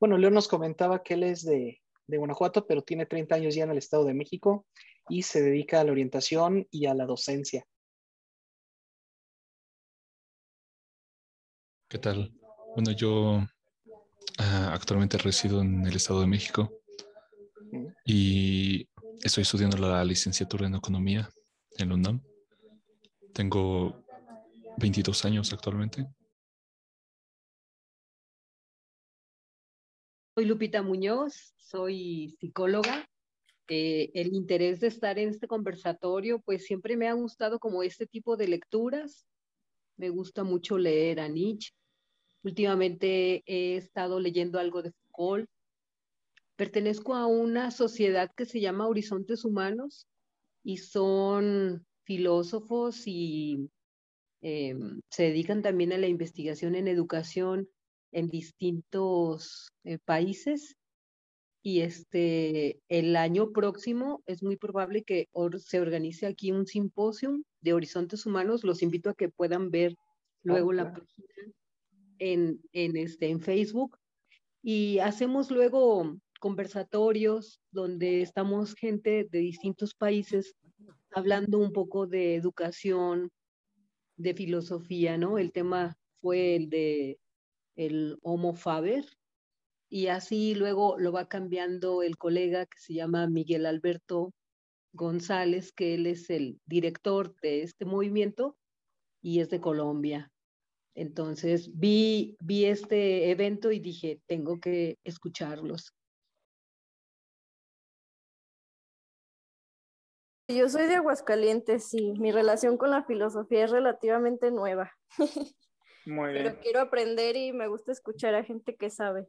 Bueno, León nos comentaba que él es de, de Guanajuato, pero tiene 30 años ya en el Estado de México y se dedica a la orientación y a la docencia. ¿Qué tal? Bueno, yo ah, actualmente resido en el Estado de México y estoy estudiando la licenciatura en Economía en la UNAM. Tengo 22 años actualmente. Soy Lupita Muñoz, soy psicóloga. Eh, el interés de estar en este conversatorio, pues siempre me ha gustado como este tipo de lecturas. Me gusta mucho leer a Nietzsche. Últimamente he estado leyendo algo de Foucault. Pertenezco a una sociedad que se llama Horizontes Humanos y son filósofos y em, se dedican también a la investigación en educación en distintos eh, países. Y este, el año próximo es muy probable que se organice aquí un simposio de horizontes humanos. Los invito a que puedan ver luego la página en, en, este, en Facebook. Y hacemos luego conversatorios donde estamos gente de distintos países hablando un poco de educación, de filosofía, ¿no? El tema fue el de el Homo Faber y así luego lo va cambiando el colega que se llama Miguel Alberto González, que él es el director de este movimiento y es de Colombia. Entonces vi, vi este evento y dije, tengo que escucharlos. Yo soy de Aguascalientes y mi relación con la filosofía es relativamente nueva. Muy bien. Pero quiero aprender y me gusta escuchar a gente que sabe.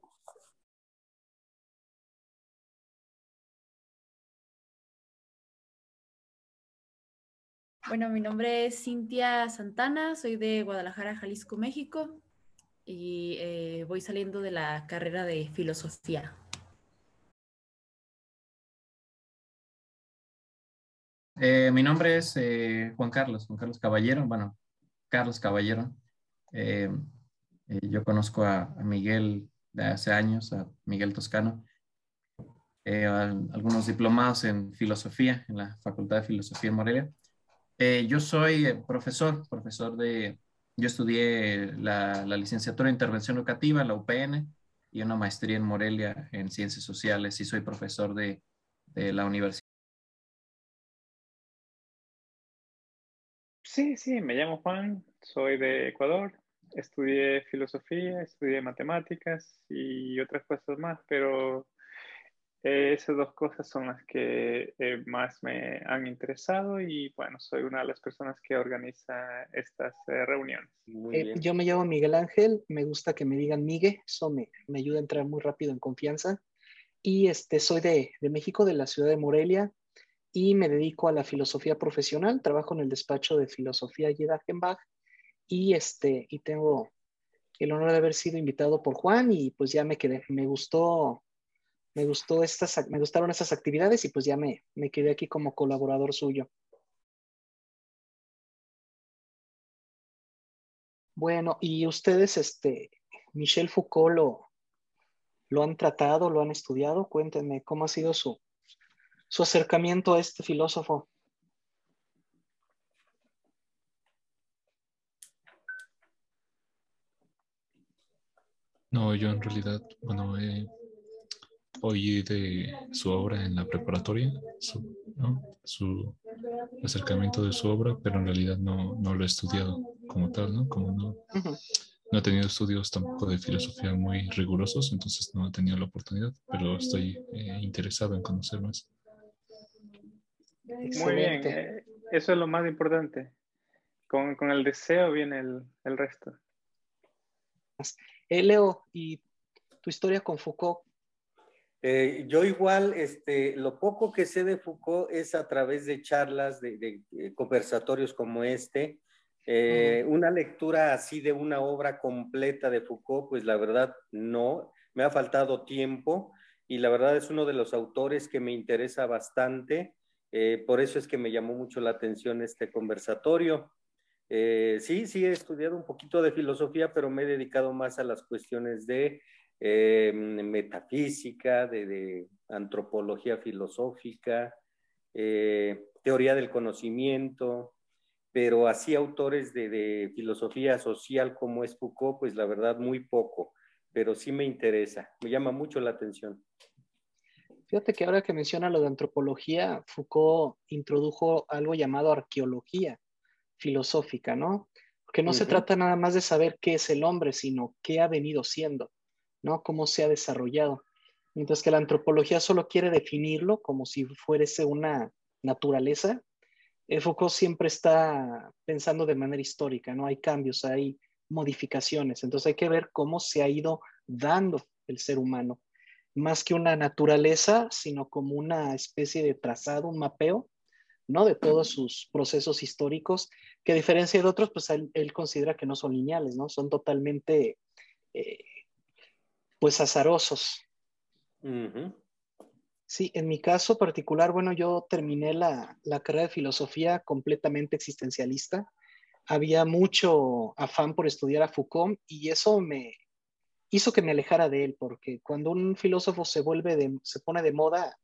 Bueno, mi nombre es Cintia Santana, soy de Guadalajara, Jalisco, México y eh, voy saliendo de la carrera de filosofía. Eh, mi nombre es eh, Juan Carlos, Juan Carlos Caballero, bueno, Carlos Caballero. Eh, yo conozco a, Miguel de hace años, a Miguel Toscano, algunos diplomados en filosofía, en la Facultad de Filosofía en Morelia. yo soy profesor, profesor de, yo estudié la, licenciatura de Intervención Educativa, la UPN, y una maestría en Morelia en Ciencias Sociales y soy profesor de, de la Universidad Sí, sí, me llamo Juan, soy de Ecuador, estudié filosofía, estudié matemáticas y otras cosas más, pero eh, esas dos cosas son las que eh, más me han interesado y bueno, soy una de las personas que organiza estas eh, reuniones. yo me llamo Miguel Ángel, me gusta que me digan Migue, eso me, me ayuda a entrar muy rápido en confianza. Y este, soy de, de México, de la ciudad de Morelia, y me dedico a la filosofía profesional. Trabajo en el despacho de filosofía Jedachenbach y, este, y tengo el honor de haber sido invitado por Juan y pues ya me quedé, me gustó, me gustó estas, me gustaron estas actividades y pues ya me, me quedé aquí como colaborador suyo. Bueno, y ustedes, este, Michel Foucault lo, lo han tratado, lo han estudiado. Cuéntenme cómo ha sido su, su acercamiento a este filósofo? No, yo en realidad, bueno, oí de su obra en la preparatoria, su, acercamiento de su obra, pero en realidad no, lo he estudiado como tal, ¿no? Como no, no he tenido estudios tampoco de filosofía muy rigurosos, entonces no he tenido la oportunidad, pero estoy eh, interesado en conocer más. Muy bien, eh, eso es lo más importante. Con, el deseo viene el, resto. Eh, Leo, ¿y tu historia con Foucault? Eh, yo igual, este, lo poco que sé de Foucault es a través de charlas, de, conversatorios como este. Una lectura así de una obra completa de Foucault, pues la verdad no, me ha faltado tiempo y la verdad es uno de los autores que me interesa bastante. Eh, por eso es que me llamó mucho la atención este conversatorio. Eh, sí, sí, he estudiado un poquito de filosofía, pero me he dedicado más a las cuestiones de eh, metafísica, de, antropología filosófica, teoría del conocimiento, pero así autores de, filosofía social como es Foucault, pues la verdad muy poco, pero sí me interesa, me llama mucho la atención. Fíjate que ahora que menciona lo de antropología, Foucault introdujo algo llamado arqueología filosófica, ¿no? Porque no se trata nada más de saber qué es el hombre, sino qué ha venido siendo, ¿no? Cómo se ha desarrollado. Mientras que la antropología solo quiere definirlo como si fuese una naturaleza, eh, Foucault siempre está pensando de manera histórica, ¿no? Hay cambios, hay modificaciones, entonces hay que ver cómo se ha ido dando el ser humano, más que una naturaleza, sino como una especie de trazado, un mapeo, ¿no? De todos sus procesos históricos, que a diferencia de otros, pues él, considera que no son lineales, ¿no? Son totalmente, eh, pues, azarosos. Sí, en mi caso particular, bueno, yo terminé la, carrera de filosofía completamente existencialista. Había mucho afán por estudiar a Foucault y eso me hizo que me alejara de él, porque cuando un filósofo se vuelve de, se pone de moda,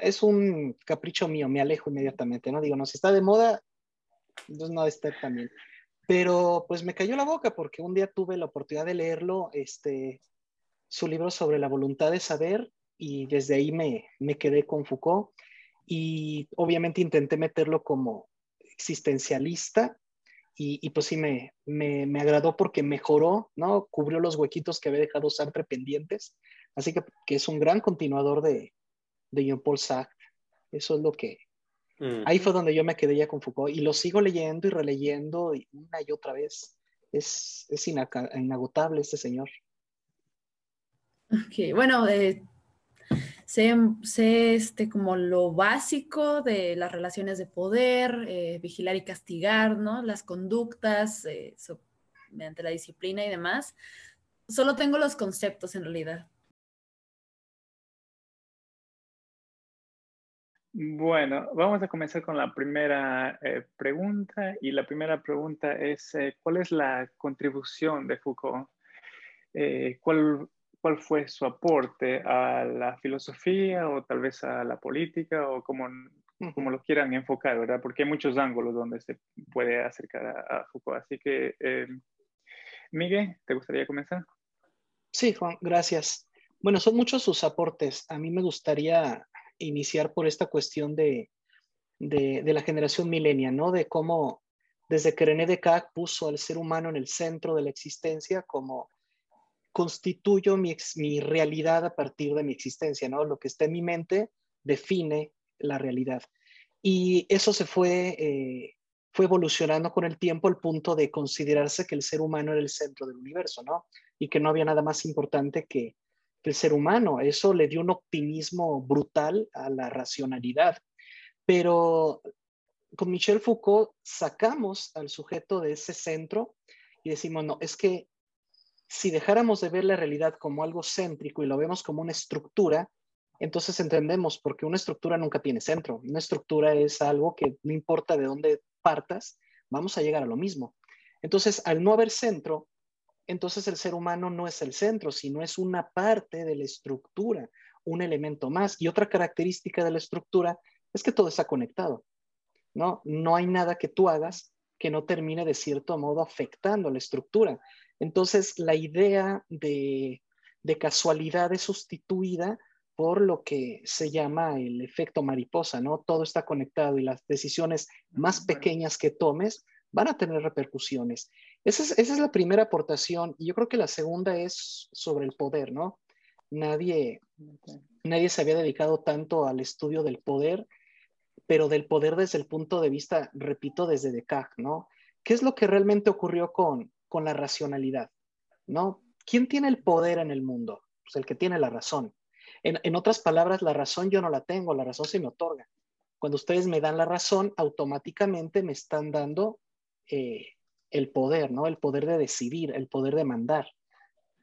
es un capricho mío, me alejo inmediatamente, ¿no? Digo, no, si está de moda, entonces no estar también. Pero pues me cayó la boca porque un día tuve la oportunidad de leerlo, este, su libro sobre la voluntad de saber y desde ahí me, me quedé con Foucault y obviamente intenté meterlo como existencialista y, y, pues sí me, me, me, agradó porque mejoró, ¿no? Cubrió los huequitos que había dejado Sartre pendientes. Así que, que es un gran continuador de, de Jean-Paul Sartre. Eso es lo que... Ahí fue donde yo me quedé ya con Foucault y lo sigo leyendo y releyendo una y otra vez. Es, es inagotable este señor. Ok, bueno, eh, sé, este, como lo básico de las relaciones de poder, eh, vigilar y castigar, ¿no? Las conductas eh, mediante la disciplina y demás. Solo tengo los conceptos en realidad. Bueno, vamos a comenzar con la primera eh, pregunta y la primera pregunta es, ¿cuál es la contribución de Foucault? ¿Cuál cuál fue su aporte a la filosofía o tal vez a la política o como, como lo quieran enfocar, ¿verdad? Porque hay muchos ángulos donde se puede acercar a, Foucault. Así que, eh, Miguel, ¿te gustaría comenzar? Sí, Juan, gracias. Bueno, son muchos sus aportes. A mí me gustaría iniciar por esta cuestión de, de, de la generación milenia, ¿no? De cómo desde que René Descartes puso al ser humano en el centro de la existencia como constituyo mi, realidad a partir de mi existencia, ¿no? Lo que está en mi mente define la realidad. Y eso se fue, eh, fue evolucionando con el tiempo al punto de considerarse que el ser humano era el centro del universo, ¿no? Y que no había nada más importante que, que el ser humano. Eso le dio un optimismo brutal a la racionalidad. Pero con Michel Foucault sacamos al sujeto de ese centro y decimos, no, es que si dejáramos de ver la realidad como algo céntrico y lo vemos como una estructura, entonces entendemos porque una estructura nunca tiene centro. Una estructura es algo que no importa de dónde partas, vamos a llegar a lo mismo. Entonces, al no haber centro, entonces el ser humano no es el centro, sino es una parte de la estructura, un elemento más. Y otra característica de la estructura es que todo está conectado. No, no hay nada que tú hagas que no termine de cierto modo afectando la estructura. Entonces, la idea de, casualidad es sustituida por lo que se llama el efecto mariposa, ¿no? Todo está conectado y las decisiones más pequeñas que tomes van a tener repercusiones. Esa es, esa es, la primera aportación. Y yo creo que la segunda es sobre el poder, ¿no? Nadie, nadie se había dedicado tanto al estudio del poder, pero del poder desde el punto de vista, repito, desde Descartes, ¿no? ¿Qué es lo que realmente ocurrió con, con la racionalidad, ¿no? ¿Quién tiene el poder en el mundo? Pues el que tiene la razón. En, otras palabras, la razón yo no la tengo, la razón se me otorga. Cuando ustedes me dan la razón, automáticamente me están dando eh, el poder, ¿no? El poder de decidir, el poder de mandar.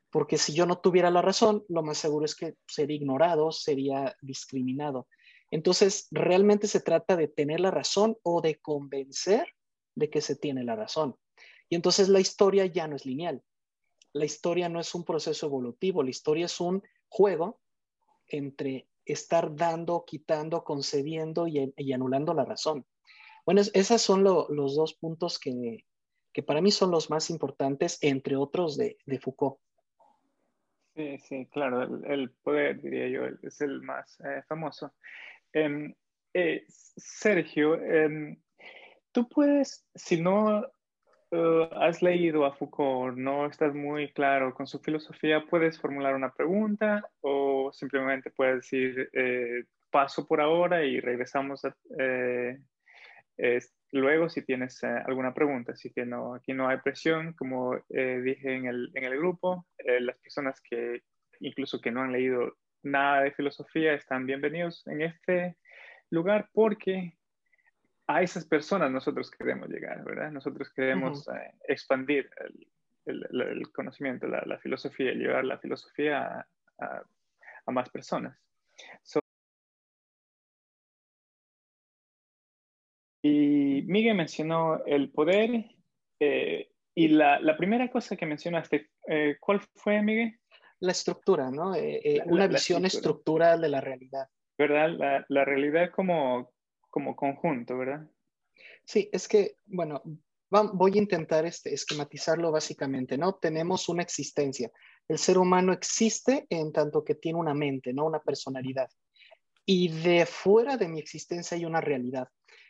Porque si yo no tuviera la razón, lo más seguro es que sería ignorado, sería discriminado. Entonces, realmente se trata de tener la razón o de convencer de que se tiene la razón. Y entonces la historia ya no es lineal. la historia no es un proceso evolutivo, la historia es un juego entre estar dando, quitando, concediendo y, anulando la razón. Bueno, esos son los dos puntos que, para mí son los más importantes, entre otros de, Foucault. Sí, sí, claro, el, poder, diría yo, es el más eh, famoso. Em, eh, Sergio, em, tú puedes, si no eh, has leído a Foucault, no estás muy claro con su filosofía, puedes formular una pregunta o simplemente puedes decir eh, paso por ahora y regresamos luego si tienes alguna pregunta. Así que no, aquí no hay presión, como dije en el, en el grupo, las personas que incluso que no han leído nada de filosofía están bienvenidos en este lugar porque a esas personas nosotros queremos llegar, ¿verdad? Nosotros queremos eh, expandir el, conocimiento, la, filosofía, llevar la filosofía a, más personas. y Miguel mencionó el poder eh, y la, primera cosa que mencionaste, eh, ¿cuál fue, Miguel? La estructura, ¿no? una visión estructural de la realidad. ¿verdad? La, realidad como, como conjunto, ¿verdad? Sí, es que, bueno, voy a intentar este, esquematizarlo básicamente, ¿no? Tenemos una existencia. El ser humano existe en tanto que tiene una mente, ¿no? Una personalidad. Y de fuera de mi existencia hay una realidad.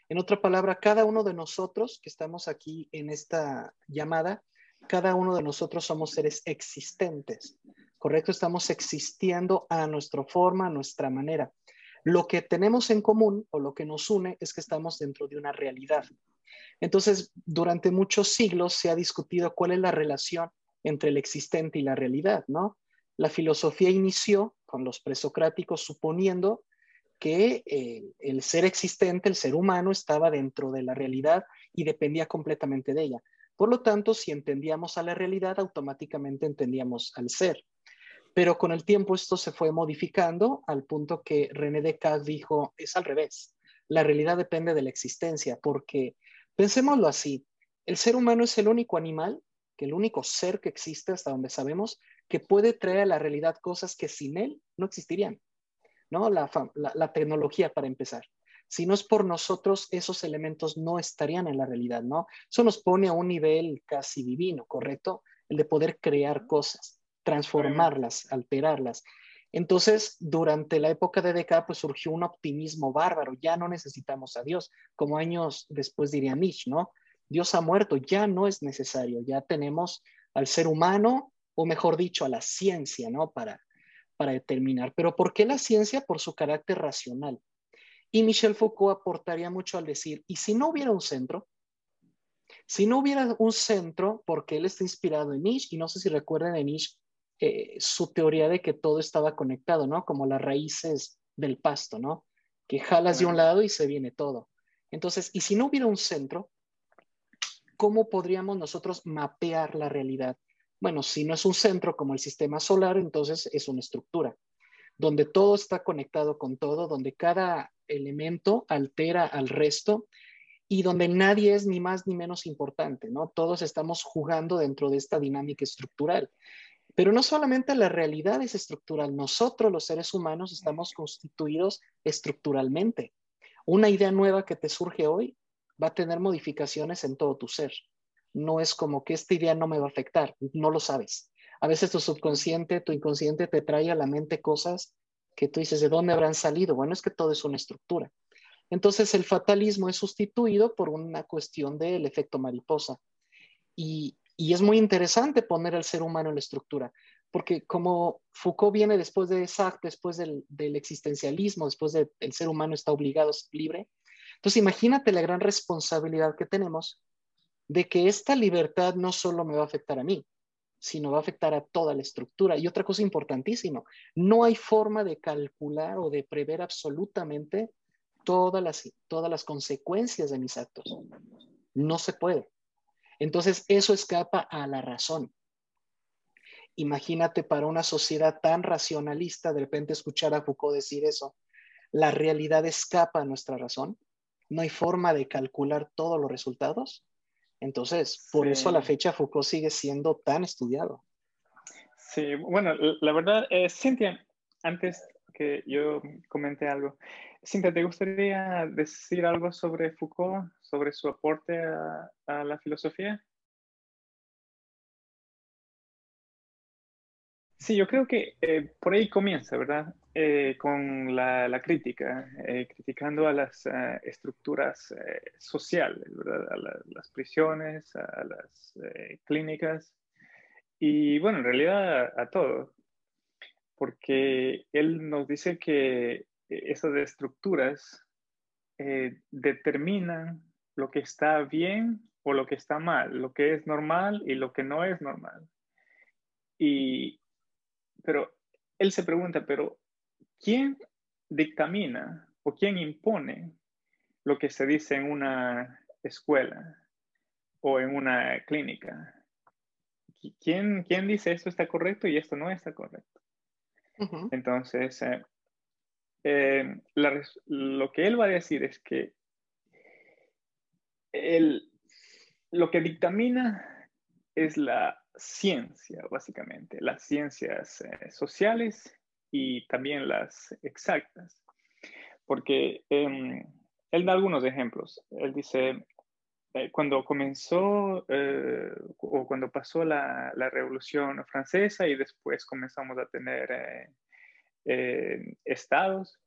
En otra palabra, cada uno de nosotros que estamos aquí en esta llamada, cada uno de nosotros somos seres existentes, ¿correcto? Estamos existiendo a nuestra forma, a nuestra manera. Lo que tenemos en común o lo que nos une es que estamos dentro de una realidad. Entonces, durante muchos siglos se ha discutido cuál es la relación entre el existente y la realidad, ¿no? La filosofía inició con los presocráticos suponiendo que eh, el ser existente, el ser humano, estaba dentro de la realidad y dependía completamente de ella. Por lo tanto, si entendíamos a la realidad, automáticamente entendíamos al ser. Pero con el tiempo esto se fue modificando al punto que René Descartes dijo, es al revés, la realidad depende de la existencia, porque pensémoslo así, el ser humano es el único animal, el único ser que existe hasta donde sabemos, que puede traer a la realidad cosas que sin él no existirían, ¿no? La, la tecnología para empezar. Si no es por nosotros, esos elementos no estarían en la realidad, ¿no? Eso nos pone a un nivel casi divino, ¿correcto? El de poder crear cosas transformarlas, alterarlas. Entonces, durante la época de Descartes, pues surgió un optimismo bárbaro. Ya no necesitamos a Dios, como años después diría Nietzsche, ¿no? Dios ha muerto, ya no es necesario, ya tenemos al ser humano, o mejor dicho, a la ciencia, ¿no? Para, para determinar. Pero ¿por qué la ciencia? Por su carácter racional. Y Michel Foucault aportaría mucho al decir, ¿y si no hubiera un centro? Si no hubiera un centro, porque él está inspirado en Nietzsche, y no sé si recuerdan en Nietzsche eh, su teoría de que todo estaba conectado, ¿no? Como las raíces del pasto, ¿no? Que jalas de un lado y se viene todo. Entonces, y si no hubiera un centro, ¿cómo podríamos nosotros mapear la realidad? Bueno, si no es un centro como el sistema solar, entonces es una estructura, donde todo está conectado con todo, donde cada elemento altera al resto y donde nadie es ni más ni menos importante, ¿no? Todos estamos jugando dentro de esta dinámica estructural. Pero no solamente la realidad es estructural, nosotros los seres humanos estamos constituidos estructuralmente. Una idea nueva que te surge hoy va a tener modificaciones en todo tu ser. No es como que esta idea no me va a afectar, no lo sabes. A veces tu subconsciente, tu inconsciente te trae a la mente cosas que tú dices, ¿de dónde habrán salido? Bueno, es que todo es una estructura. Entonces el fatalismo es sustituido por una cuestión del efecto mariposa. Y, y es muy interesante poner al ser humano en la estructura, porque como Foucault viene después de Sartre, después del, existencialismo, después del ser humano está obligado a ser libre, entonces imagínate la gran responsabilidad que tenemos de que esta libertad no solo me va a afectar a mí, sino va a afectar a toda la estructura. Y otra cosa importantísima, no hay forma de calcular o de prever absolutamente todas las, todas las consecuencias de mis actos. No se puede. Entonces, eso escapa a la razón. Imagínate para una sociedad tan racionalista, de repente escuchar a Foucault decir eso. La realidad escapa a nuestra razón. No hay forma de calcular todos los resultados. Entonces, por eso a la fecha Foucault sigue siendo tan estudiado. Sí, bueno, la verdad, eh, Cintia, antes que yo comente algo, Cintia, ¿te gustaría decir algo sobre Foucault, sobre su aporte a la filosofía? Sí, yo creo que eh, por ahí comienza, ¿verdad? Eh, con la, crítica, eh, criticando a las estructuras sociales, ¿verdad? A las prisiones, a las clínicas y, bueno, en realidad a, a, todo, porque él nos dice que esas estructuras determinan lo que está bien o lo que está mal, lo que es normal y lo que no es normal. Y, pero él se pregunta, pero ¿quién dictamina o quién impone lo que se dice en una escuela o en una clínica? ¿Quién, quién dice esto está correcto y esto no está correcto? Entonces, eh, eh, lo que él va a decir es que lo que dictamina es la ciencia, básicamente, las ciencias eh, sociales y también las exactas. Porque em, él da algunos ejemplos. Él dice, eh, cuando comenzó eh, o cuando pasó la, la, Revolución Francesa y después comenzamos a tener estados,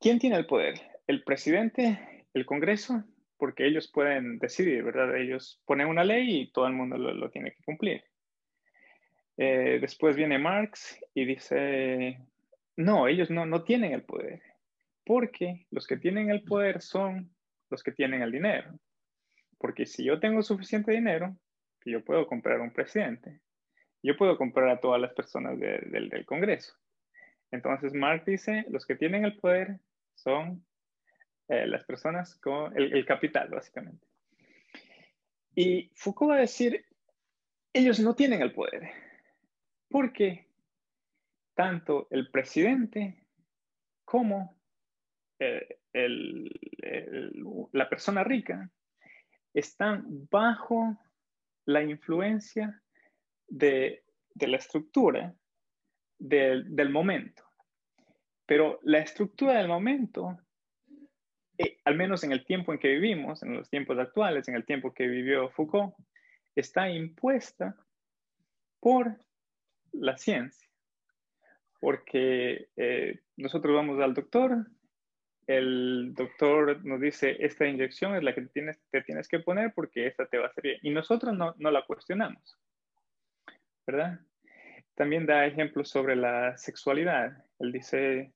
¿quién tiene el poder? ¿El presidente? ¿El Congreso? porque ellos pueden decidir, ¿verdad? Ellos ponen una ley y todo el mundo lo, tiene que cumplir. Eh, después viene Marx y dice, no, ellos no, no tienen el poder, porque los que tienen el poder son los que tienen el dinero. Porque si yo tengo suficiente dinero, yo puedo comprar un presidente, yo puedo comprar a todas las personas del, del Congreso. Entonces Marx dice, los que tienen el poder son eh, las personas con el, capital, básicamente. Y Foucault va a decir, ellos no tienen el poder, porque tanto el presidente como eh, la persona rica están bajo la influencia de, la estructura del, del momento. Pero la estructura del momento eh, al menos en el tiempo en que vivimos, en los tiempos actuales, en el tiempo que vivió Foucault, está impuesta por la ciencia. Porque eh, nosotros vamos al doctor, el doctor nos dice, esta inyección es la que tienes, te tienes que poner porque esta te va a hacer bien. Y nosotros no, no la cuestionamos, ¿verdad? También da ejemplos sobre la sexualidad. Él dice,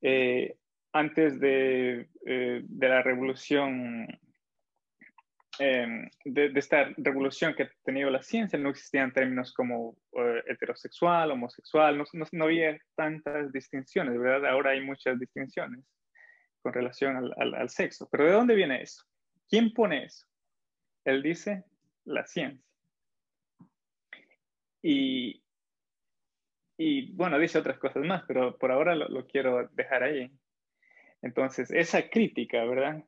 eh, antes de, eh, la revolución, em, de, esta revolución que ha tenido la ciencia, no existían términos como eh, heterosexual, homosexual, no, no, había tantas distinciones, ¿verdad? Ahora hay muchas distinciones con relación al, al, sexo. Pero ¿de dónde viene eso? ¿Quién pone eso? Él dice la ciencia. Y, y bueno, dice otras cosas más, pero por ahora lo, lo quiero dejar ahí. Entonces, esa crítica, ¿verdad?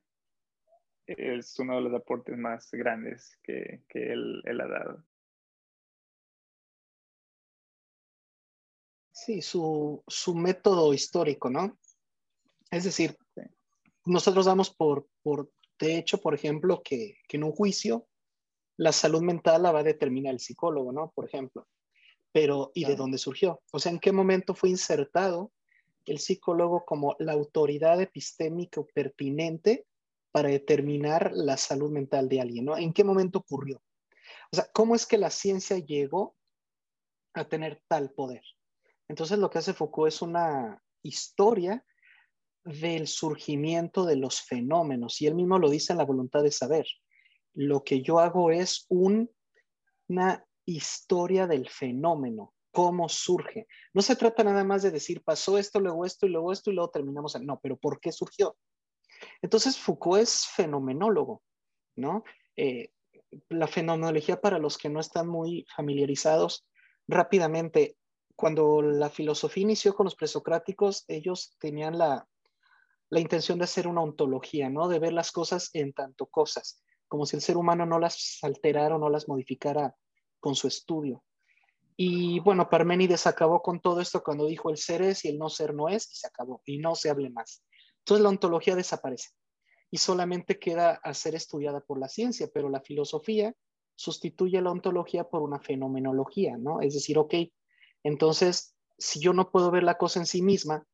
Es uno de los aportes más grandes que, él, ha dado. Sí, su, método histórico, ¿no? Es decir, nosotros damos por, por de hecho, por ejemplo, que, que, en un juicio la salud mental la va a determinar el psicólogo, ¿no? Por ejemplo. Pero, ¿y de dónde surgió? O sea, ¿en qué momento fue insertado el psicólogo como la autoridad epistémica pertinente para determinar la salud mental de alguien, ¿no? ¿En qué momento ocurrió? O sea, ¿cómo es que la ciencia llegó a tener tal poder? Entonces lo que hace Foucault es una historia del surgimiento de los fenómenos y él mismo lo dice en la voluntad de saber. Lo que yo hago es una historia del fenómeno cómo surge. No se trata nada más de decir pasó esto, luego esto y luego esto y luego terminamos. No, pero ¿por qué surgió? Entonces Foucault es fenomenólogo, ¿no? Eh, la fenomenología para los que no están muy familiarizados, rápidamente, cuando la filosofía inició con los presocráticos, ellos tenían la, la intención de hacer una ontología, ¿no? De ver las cosas en tanto cosas, como si el ser humano no las alterara o no las modificara con su estudio. Y bueno, Parménides acabó con todo esto cuando dijo el ser es y el no ser no es y se acabó y no se hable más. Entonces la ontología desaparece y solamente queda a ser estudiada por la ciencia, pero la filosofía sustituye la ontología por una fenomenología, ¿no? Es decir, ok, entonces, si yo no puedo ver la cosa en sí misma,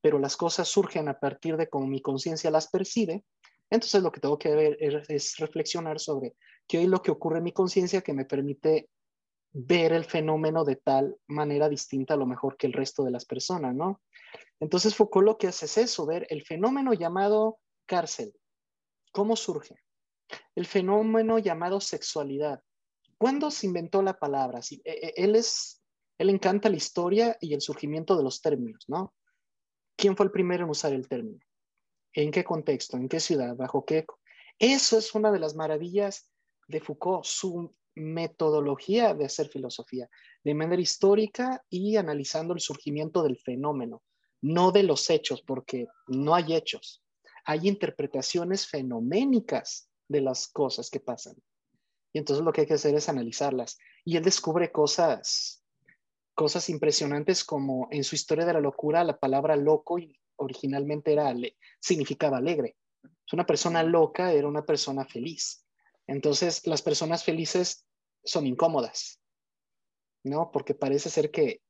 pero las cosas surgen a partir de cómo mi conciencia las percibe, entonces lo que tengo que ver es, reflexionar sobre qué es lo que ocurre en mi conciencia que me permite ver el fenómeno de tal manera distinta a lo mejor que el resto de las personas, ¿no? Entonces Foucault lo que hace es eso, ver el fenómeno llamado cárcel. ¿Cómo surge? El fenómeno llamado sexualidad. ¿Cuándo se inventó la palabra? E, e, él es, él encanta la historia y el surgimiento de los términos, ¿no? ¿Quién fue el primero en usar el término? ¿En qué contexto? ¿En qué ciudad? ¿Bajo qué? Eso es una de las maravillas de Foucault, su metodología de hacer filosofía, de manera histórica y analizando el surgimiento del fenómeno, no de los hechos, porque no hay hechos, hay interpretaciones fenoménicas de las cosas que pasan. Y entonces lo que hay que hacer es analizarlas. Y él descubre cosas, cosas impresionantes como en su historia de la locura, la palabra loco originalmente era, significaba alegre. Una persona loca era una persona feliz. Entonces, las personas felices son incómodas, ¿no? Porque parece ser que,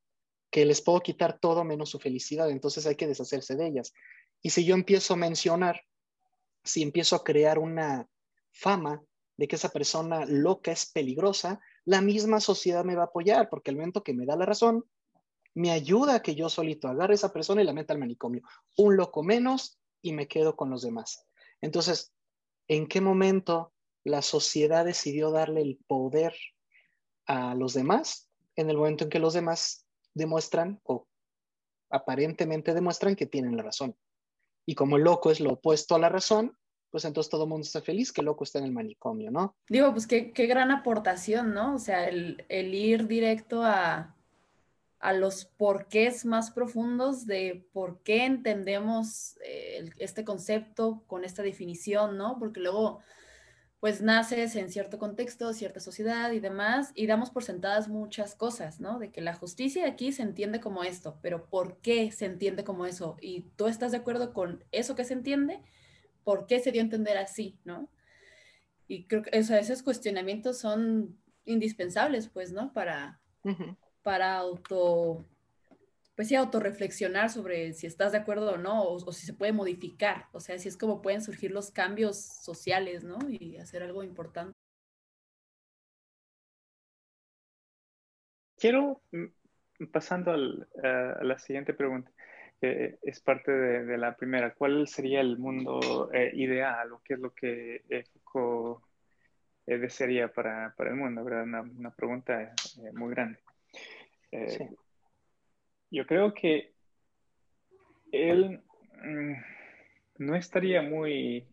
que les puedo quitar todo menos su felicidad, entonces hay que deshacerse de ellas. Y si yo empiezo a mencionar, si empiezo a crear una fama de que esa persona loca es peligrosa, la misma sociedad me va a apoyar, porque el momento que me da la razón, me ayuda a que yo solito agarre a esa persona y la meta al manicomio. Un loco menos y me quedo con los demás. Entonces, ¿en qué momento la sociedad decidió darle el poder a los demás? En el momento en que los demás demuestran o aparentemente demuestran que tienen la razón. Y como el loco es lo opuesto a la razón, pues entonces todo el mundo está feliz que el loco está en el manicomio, ¿no? Digo, pues qué, qué gran aportación, ¿no? O sea, el, el ir directo a, a los porqués más profundos de por qué entendemos eh, este concepto con esta definición, ¿no? Porque luego, pues naces en cierto contexto, cierta sociedad y demás, y damos por sentadas muchas cosas, ¿no? De que la justicia aquí se entiende como esto, pero ¿por qué se entiende como eso? Y tú estás de acuerdo con eso que se entiende, ¿por qué se dio a entender así, ¿no? Y creo que esos cuestionamientos son indispensables, pues, ¿no? Para, para auto, pues sí, autorreflexionar sobre si estás de acuerdo o no, o, si se puede modificar, o sea, si es como pueden surgir los cambios sociales, ¿no? Y hacer algo importante. Quiero, mm, pasando a la siguiente pregunta, que es parte de, la primera, ¿cuál sería el mundo eh, ideal o qué es lo que eh, eh, desearía para, para, el mundo? ¿verdad? Una, una pregunta muy grande. Eh, yo creo que él mm, no estaría muy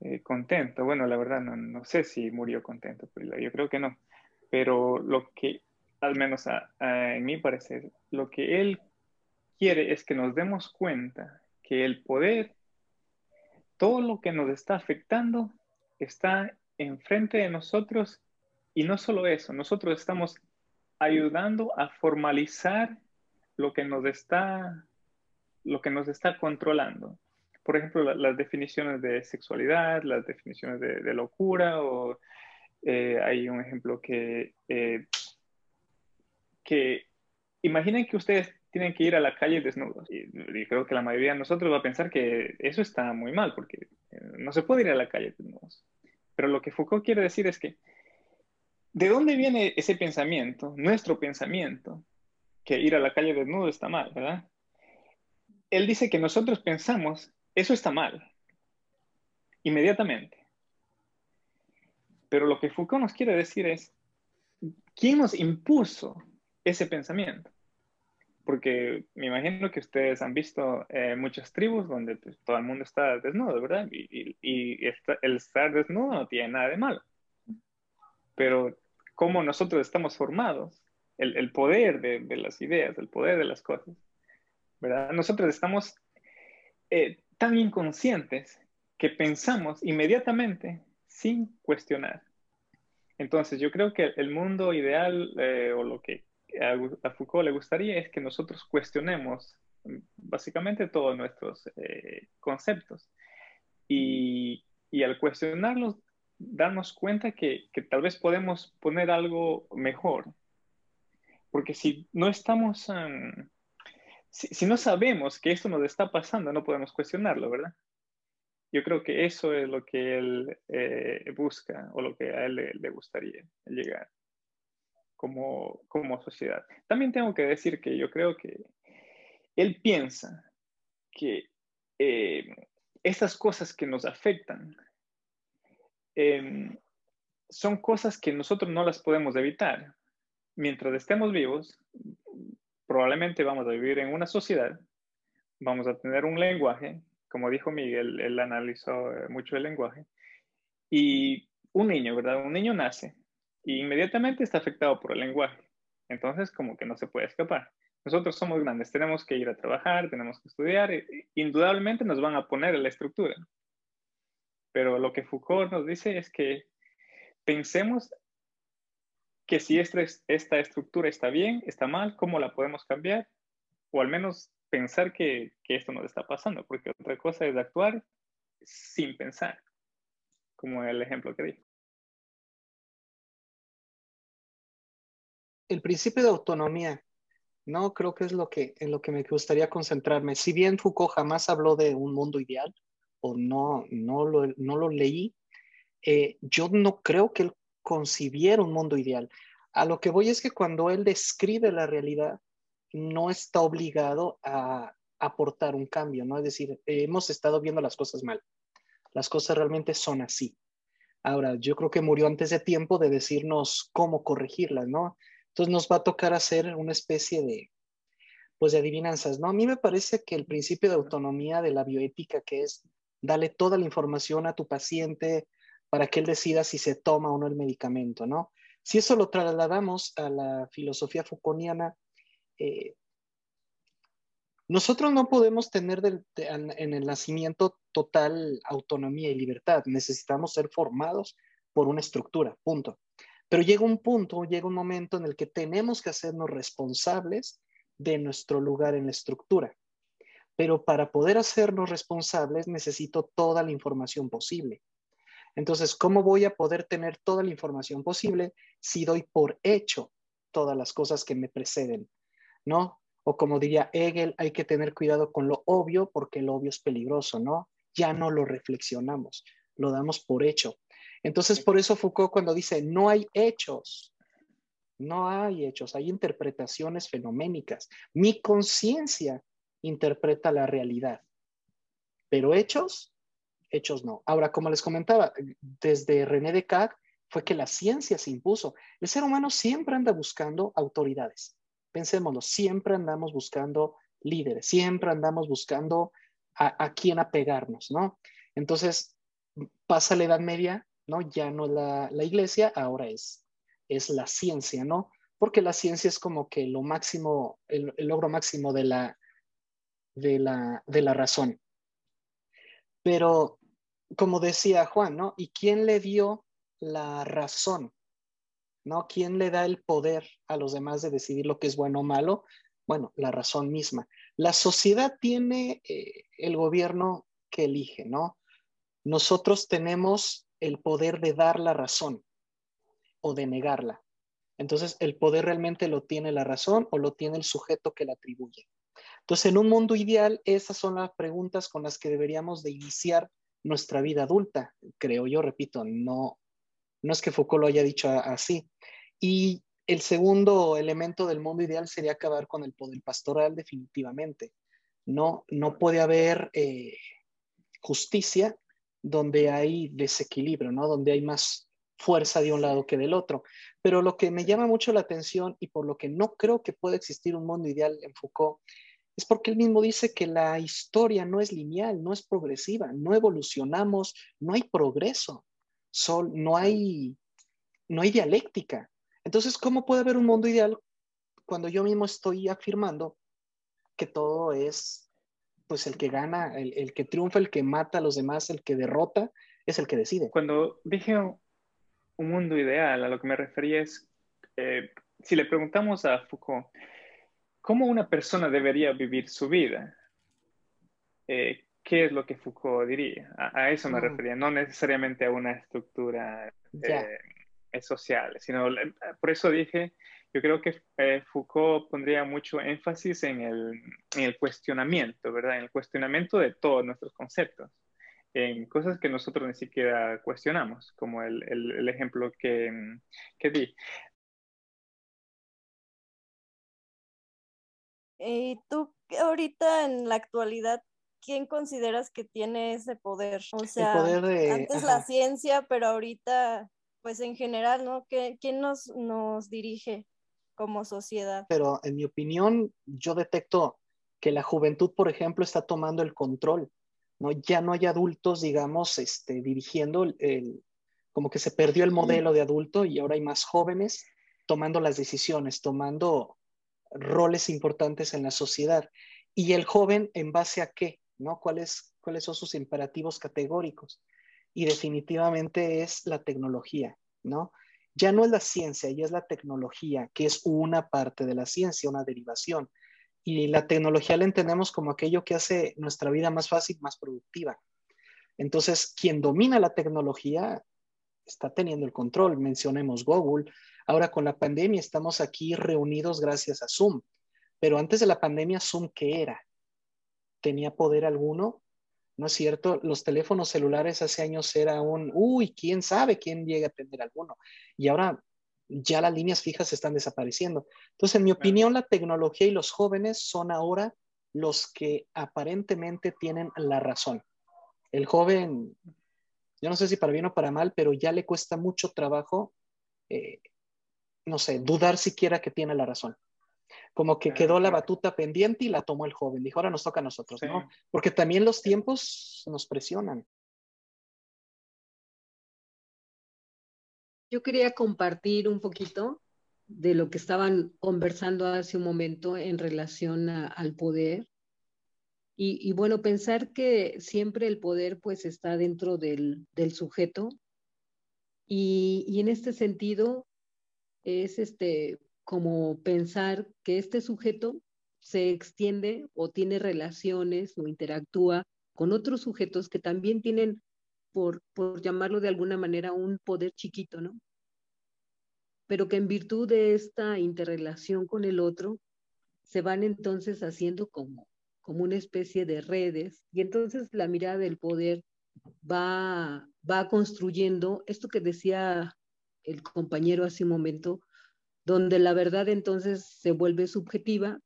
eh, contento. Bueno, la verdad no, sé si murió contento, pero yo creo que no. Pero lo que, al menos en mi parecer, lo que él quiere es que nos demos cuenta que el poder, todo lo que nos está afectando, está enfrente de nosotros y no solo eso, nosotros estamos ayudando a formalizar lo que nos está, lo que nos está controlando. Por ejemplo, las definiciones de sexualidad, las definiciones de, locura, o eh, hay un ejemplo que, eh, que imaginen que ustedes tienen que ir a la calle desnudos. Y, y, creo que la mayoría de nosotros va a pensar que eso está muy mal, porque eh, no se puede ir a la calle desnudos. Pero lo que Foucault quiere decir es que ¿De dónde viene ese pensamiento, nuestro pensamiento, que ir a la calle desnudo está mal, ¿verdad? Él dice que nosotros pensamos, eso está mal, inmediatamente. Pero lo que Foucault nos quiere decir es, ¿quién nos impuso ese pensamiento? Porque me imagino que ustedes han visto eh, muchas tribus donde pues, todo el mundo está desnudo, ¿verdad? Y, el estar desnudo no tiene nada de malo. Pero cómo nosotros estamos formados, el, poder de, las ideas, el poder de las cosas. ¿verdad? Nosotros estamos eh, tan inconscientes que pensamos inmediatamente sin cuestionar. Entonces, yo creo que el mundo ideal eh, o lo que a, Foucault le gustaría es que nosotros cuestionemos mm, básicamente todos nuestros eh, conceptos y, y, al cuestionarlos darnos cuenta que, que, tal vez podemos poner algo mejor. Porque si no estamos, si, si, no sabemos que esto nos está pasando, no podemos cuestionarlo, ¿verdad? Yo creo que eso es lo que él eh, busca o lo que a él le, gustaría llegar como, como sociedad. También tengo que decir que yo creo que él piensa que eh, estas cosas que nos afectan em, son cosas que nosotros no las podemos evitar. Mientras estemos vivos, probablemente vamos a vivir en una sociedad, vamos a tener un lenguaje como dijo Miguel, él analizó eh, mucho el lenguaje. Y un niño, ¿verdad? Un niño nace y inmediatamente está afectado por el lenguaje. Entonces, como que no se puede escapar. Nosotros somos grandes, tenemos que ir a trabajar, tenemos que estudiar, indudablemente nos van a poner en la estructura. Pero lo que Foucault nos dice es que pensemos que si esta, esta estructura está bien, está mal, cómo la podemos cambiar, o al menos pensar que, que esto nos está pasando, porque otra cosa es actuar sin pensar, como el ejemplo que di. El principio de autonomía, no creo que es lo que, en lo que me gustaría concentrarme. Si bien Foucault jamás habló de un mundo ideal, o no, no, lo, no lo leí, eh, yo no creo que él concibiera un mundo ideal. A lo que voy es que cuando él describe la realidad, no está obligado a aportar un cambio, ¿no? Es decir, hemos estado viendo las cosas mal. Las cosas realmente son así. Ahora, yo creo que murió antes de tiempo de decirnos cómo corregirlas, ¿no? Entonces nos va a tocar hacer una especie de, pues, de adivinanzas, ¿no? A mí me parece que el principio de autonomía de la bioética, que es darle toda la información a tu paciente para que él decida si se toma o no el medicamento, ¿no? Si eso lo trasladamos a la filosofía Foucaultiana, eh, nosotros no podemos tener en el nacimiento total autonomía y libertad. Necesitamos ser formados por una estructura, punto. Pero llega un punto, llega un momento en el que tenemos que hacernos responsables de nuestro lugar en la estructura. Pero para poder hacernos responsables necesito toda la información posible. Entonces, ¿cómo voy a poder tener toda la información posible si doy por hecho todas las cosas que me preceden? ¿no? O como diría Hegel, hay que tener cuidado con lo obvio porque lo obvio es peligroso, ¿no? Ya no lo reflexionamos, lo damos por hecho. Entonces, por eso Foucault cuando dice, no hay hechos, no hay hechos, hay interpretaciones fenoménicas. Mi conciencia interpreta la realidad, pero hechos, hechos no. Ahora, como les comentaba, desde René Descartes fue que la ciencia se impuso. El ser humano siempre anda buscando autoridades pensémoslo, siempre andamos buscando líderes, siempre andamos buscando a, quién apegarnos, ¿no? Entonces, pasa la Edad Media, ¿no? Ya no la, la iglesia, ahora es, es la ciencia, ¿no? Porque la ciencia es como que lo máximo, el, el logro máximo de la, de la, de la razón. Pero, como decía Juan, ¿no? ¿Y quién le dio la razón? ¿no? ¿Quién le da el poder a los demás de decidir lo que es bueno o malo? Bueno, la razón misma. La sociedad tiene eh, el gobierno que elige, ¿no? Nosotros tenemos el poder de dar la razón o de negarla. Entonces, el poder realmente lo tiene la razón o lo tiene el sujeto que la atribuye. Entonces, en un mundo ideal, esas son las preguntas con las que deberíamos de iniciar nuestra vida adulta, creo yo, repito, no, no es que Foucault lo haya dicho así. Y el segundo elemento del mundo ideal sería acabar con el poder pastoral definitivamente. No, no puede haber eh, justicia donde hay desequilibrio, ¿no? Donde hay más fuerza de un lado que del otro. Pero lo que me llama mucho la atención y por lo que no creo que pueda existir un mundo ideal en Foucault es porque él mismo dice que la historia no es lineal, no es progresiva, no evolucionamos, no hay progreso no hay, no hay dialéctica. Entonces, ¿cómo puede haber un mundo ideal cuando yo mismo estoy afirmando que todo es, pues, el que gana, el, que triunfa, el que mata a los demás, el que derrota, es el que decide? Cuando dije un mundo ideal. A lo que me refería es, eh, si le preguntamos a Foucault, ¿cómo una persona debería vivir su vida? Eh, ¿Qué es lo que Foucault diría? A, eso me mm. refería, no necesariamente a una estructura eh, social, sino por eso dije, yo creo que Foucault pondría mucho énfasis en el, en el cuestionamiento, ¿verdad? En el cuestionamiento de todos nuestros conceptos en cosas que nosotros ni siquiera cuestionamos, como el, el, ejemplo que, que di. ¿Y tú ahorita en la actualidad, quién consideras que tiene ese poder? O sea, antes la ciencia, pero ahorita, pues en general, ¿no? ¿Quién nos, nos dirige como sociedad? Pero en mi opinión, yo detecto que la juventud, por ejemplo, está tomando el control ¿no? Ya no hay adultos, digamos, este, dirigiendo, el, como que se perdió el modelo de adulto y ahora hay más jóvenes tomando las decisiones, tomando roles importantes en la sociedad. Y el joven, ¿en base a qué? ¿no? ¿Cuáles, ¿Cuáles son sus imperativos categóricos? Y definitivamente es la tecnología, ¿no? Ya no es la ciencia, ya es la tecnología, que es una parte de la ciencia, una derivación y la tecnología la entendemos como aquello que hace nuestra vida más fácil, más productiva. Entonces, quien domina la tecnología está teniendo el control. Mencionemos Google. Ahora con la pandemia estamos aquí reunidos gracias a Zoom. Pero antes de la pandemia, Zoom, ¿qué era? ¿Tenía poder alguno? ¿No es cierto? Los teléfonos celulares hace años era un, uy, quién sabe quién llega a tener alguno. Y ahora ya las líneas fijas están desapareciendo. Entonces, en mi opinión, la tecnología y los jóvenes son ahora los que aparentemente tienen la razón. El joven, yo no sé si para bien o para mal, pero ya le cuesta mucho trabajo, eh, no sé, dudar siquiera que tiene la razón. Como que quedó la batuta pendiente y la tomó el joven. Dijo, ahora nos toca a nosotros, ¿no? Porque también los tiempos nos presionan. Yo quería compartir un poquito de lo que estaban conversando hace un momento en relación al poder. Y, bueno, pensar que siempre el poder pues está dentro del, sujeto. Y, en este sentido es este como pensar que este sujeto se extiende o tiene relaciones o interactúa con otros sujetos que también tienen por, llamarlo de alguna manera, un poder chiquito, ¿no? Pero que en virtud de esta interrelación con el otro, se van entonces haciendo como, como una especie de redes, y entonces la mirada del poder va, va construyendo esto que decía el compañero hace un momento, donde la verdad entonces se vuelve subjetiva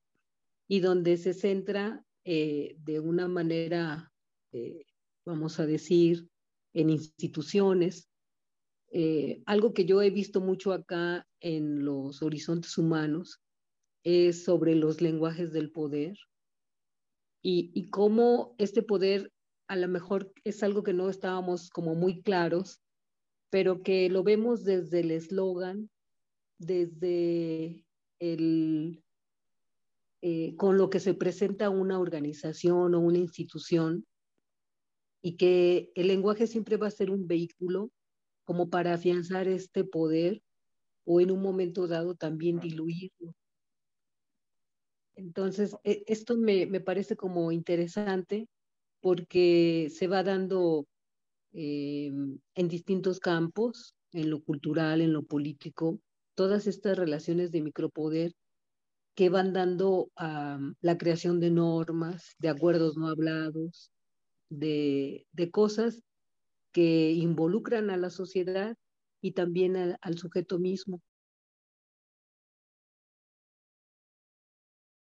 y donde se centra eh, de una manera, eh, vamos a decir, en instituciones. Eh, algo que yo he visto mucho acá en los horizontes humanos es sobre los lenguajes del poder y, y cómo este poder a lo mejor es algo que no estábamos como muy claros, pero que lo vemos desde el eslogan, desde el, eh, con lo que se presenta una organización o una institución, y que el lenguaje siempre va a ser un vehículo como para afianzar este poder o en un momento dado también diluirlo. Entonces, e, esto me, parece como interesante porque se va dando eh, en distintos campos, en lo cultural, en lo político, todas estas relaciones de micropoder que van dando a la creación de normas, de acuerdos no hablados, de, cosas que involucran a la sociedad y también al sujeto mismo.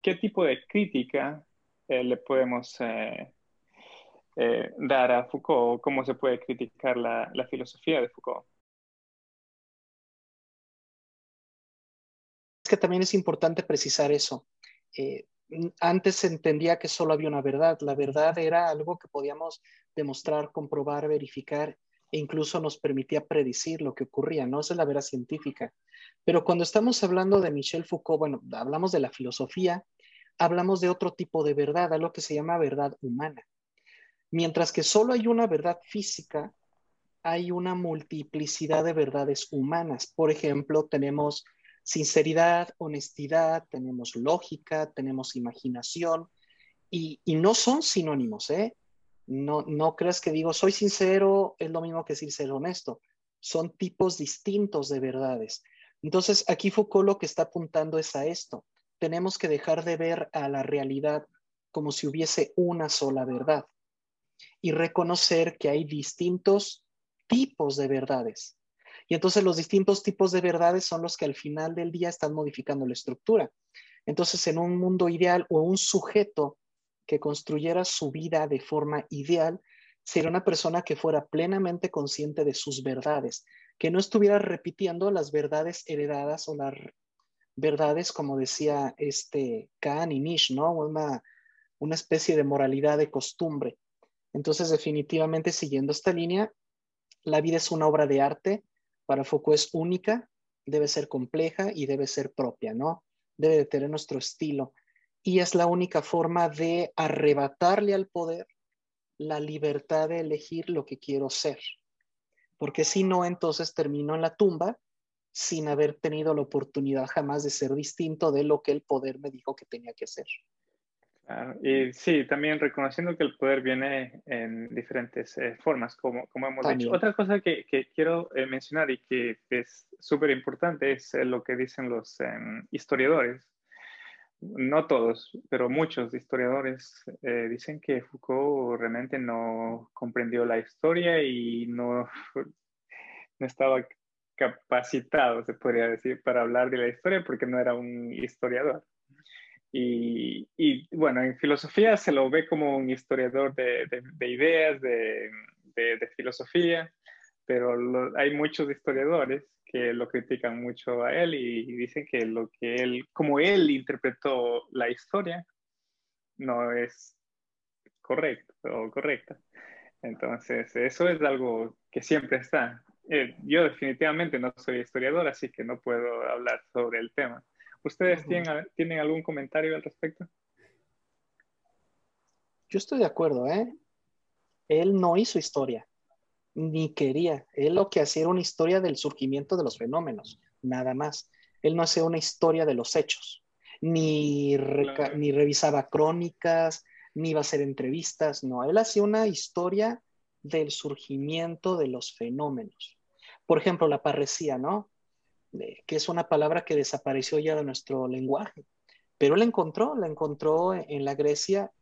¿Qué tipo de crítica eh, le podemos eh, eh, dar a Foucault? ¿Cómo se puede criticar la, filosofía de Foucault? Es que también es importante precisar eso antes se entendía que solo había una verdad. La verdad era algo que podíamos demostrar, comprobar, verificar e incluso nos permitía predecir lo que ocurría, ¿no? Esa es la verdad científica. Pero cuando estamos hablando de Michel Foucault, bueno, hablamos de la filosofía, hablamos de otro tipo de verdad, algo que se llama verdad humana. Mientras que solo hay una verdad física, hay una multiplicidad de verdades humanas. Por ejemplo, tenemos sinceridad, honestidad, tenemos lógica, tenemos imaginación y, no son sinónimos, ¿eh? No, no creas que digo soy sincero, es lo mismo que decir ser honesto. Son tipos distintos de verdades. Entonces, aquí Foucault lo que está apuntando es a esto. Tenemos que dejar de ver a la realidad como si hubiese una sola verdad y reconocer que hay distintos tipos de verdades. Y entonces los distintos tipos de verdades son los que al final del día están modificando la estructura. Entonces, en un mundo ideal o un sujeto que construyera su vida de forma ideal, sería una persona que fuera plenamente consciente de sus verdades, que no estuviera repitiendo las verdades heredadas o las verdades, como decía este Kahn y Nish, ¿no? Una, una especie de moralidad de costumbre. Entonces, definitivamente, siguiendo esta línea, la vida es una obra de arte, para Foucault es única, debe ser compleja y debe ser propia, ¿no? Debe de tener nuestro estilo. Y es la única forma de arrebatarle al poder la libertad de elegir lo que quiero ser. Porque si no, entonces termino en la tumba sin haber tenido la oportunidad jamás de ser distinto de lo que el poder me dijo que tenía que ser. Y sí, también reconociendo que el poder viene en diferentes eh, formas, como, como hemos dicho. Otra cosa que, que quiero eh, mencionar y que es súper importante es eh, lo que dicen los em, historiadores. No todos, pero muchos historiadores dicen que Foucault realmente no comprendió la historia y no, no estaba capacitado, se podría decir, para hablar de la historia porque no era un historiador. Y, y, bueno, en filosofía se lo ve como un historiador de, de, ideas, de, filosofía, pero hay muchos historiadores que lo critican mucho a él y, dicen que lo que él, como él interpretó la historia, no es correcto o correcta. Entonces, eso es algo que siempre está. Eh, yo definitivamente no soy historiador, así que no puedo hablar sobre el tema. ¿Ustedes tienen, algún comentario al respecto? Yo estoy de acuerdo, ¿eh? Él no hizo historia, ni quería. Él lo que hacía era una historia del surgimiento de los fenómenos, nada más. Él no hacía una historia de los hechos, ni, ni revisaba crónicas, ni iba a hacer entrevistas, no. Él hacía una historia del surgimiento de los fenómenos. Por ejemplo, la parresía, ¿no? que es una palabra que desapareció ya de nuestro lenguaje. Pero la encontró, la encontró en la Grecia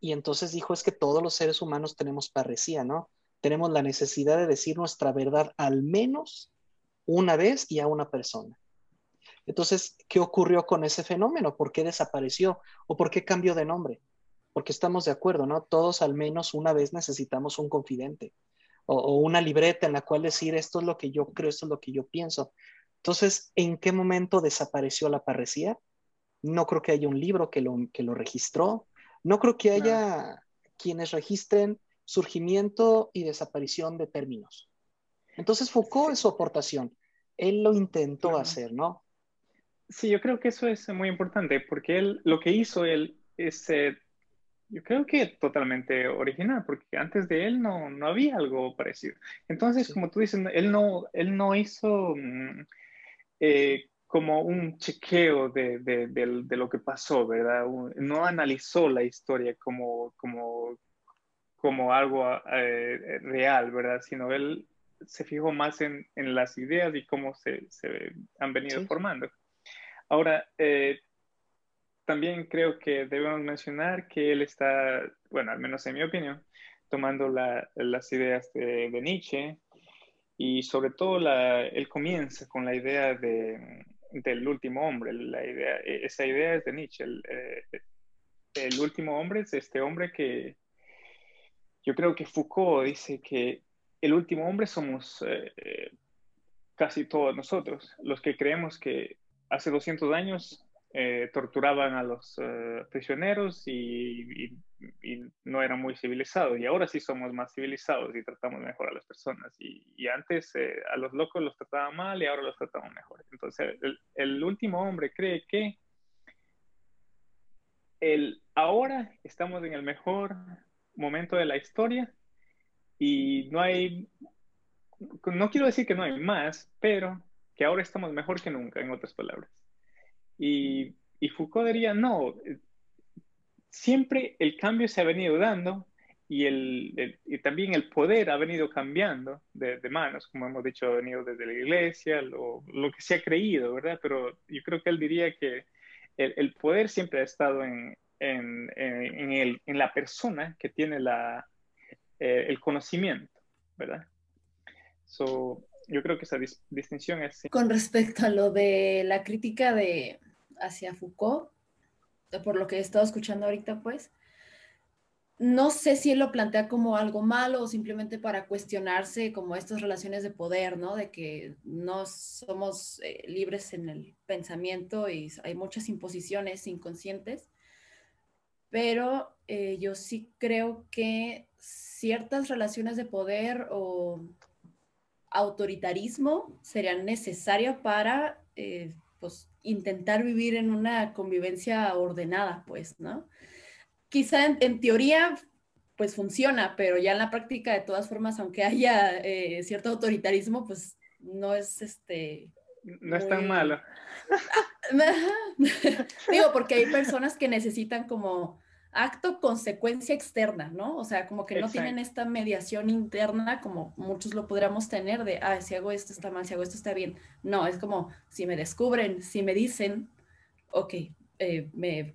y entonces dijo es que todos los seres humanos tenemos parresía, ¿no? Tenemos la necesidad de decir nuestra verdad al menos una vez y a una persona. Entonces, ¿qué ocurrió con ese fenómeno? ¿Por qué desapareció? ¿O por qué cambió de nombre? Porque estamos de acuerdo, ¿no? Todos al menos una vez necesitamos un confidente o, o, una libreta en la cual decir esto es lo que yo creo, esto es lo que yo pienso. Entonces, ¿en qué momento desapareció la parresía? No creo que haya un libro que lo, que lo registró. No creo que haya quienes registren surgimiento y desaparición de términos. Entonces, Foucault es su aportación. Él lo intentó hacer, ¿no? Sí, yo creo que eso es muy importante porque él, lo que hizo él es, eh, yo creo que totalmente original, porque antes de él no, no había algo parecido. Entonces, como tú dices, él no, él no hizo... Mm, eh, como un chequeo de, de, lo que pasó, ¿verdad? No analizó la historia como, como, como algo eh, real, ¿verdad? Sino él se fijó más en, en las ideas y cómo se, se han venido formando. Ahora, eh, también creo que debemos mencionar que él está, bueno, al menos en mi opinión, tomando la, las ideas de, de Nietzsche, y sobre todo la, él comienza con la idea de, del último hombre. La idea, e, esa idea es de Nietzsche. El, eh, el, último hombre es este hombre que yo creo que Foucault dice que el último hombre somos eh, eh, casi todos nosotros, los que creemos que hace 200 años eh, torturaban a los eh, prisioneros y, no eran muy civilizados. Y ahora sí somos más civilizados y tratamos mejor a las personas. Y, antes eh, a los locos los trataban mal y ahora los tratamos mejor. Entonces, el, último hombre cree que el, ahora estamos en el mejor momento de la historia y no hay no quiero decir que no hay más, pero que ahora estamos mejor que nunca, en otras palabras. Y, y Foucault diría, no, siempre el cambio se ha venido dando y, el, y también el poder ha venido cambiando de, manos, como hemos dicho, ha venido desde la iglesia, lo, lo, que se ha creído, ¿verdad? Pero yo creo que él diría que el, el poder siempre ha estado en, en, en, el, en la persona que tiene la, eh, el conocimiento, ¿verdad? So, yo creo que esa distinción es... Con respecto a lo de la crítica de hacia Foucault, por lo que he estado escuchando ahorita, pues, no sé si él lo plantea como algo malo o simplemente para cuestionarse como estas relaciones de poder, ¿no? De que no somos eh, libres en el pensamiento y hay muchas imposiciones inconscientes, pero eh, yo sí creo que ciertas relaciones de poder o autoritarismo serían necesarias para eh, pues, intentar vivir en una convivencia ordenada, pues, ¿no? Quizá en, teoría pues funciona, pero ya en la práctica de todas formas, aunque haya eh, cierto autoritarismo, pues no es este... No es tan malo. Digo, porque hay personas que necesitan como acto consecuencia externa, ¿no? O sea, como que no tienen esta mediación interna como muchos lo podríamos tener de, ah, si hago esto está mal, si hago esto está bien. No, es como si me descubren, si me dicen, ok, eh, me,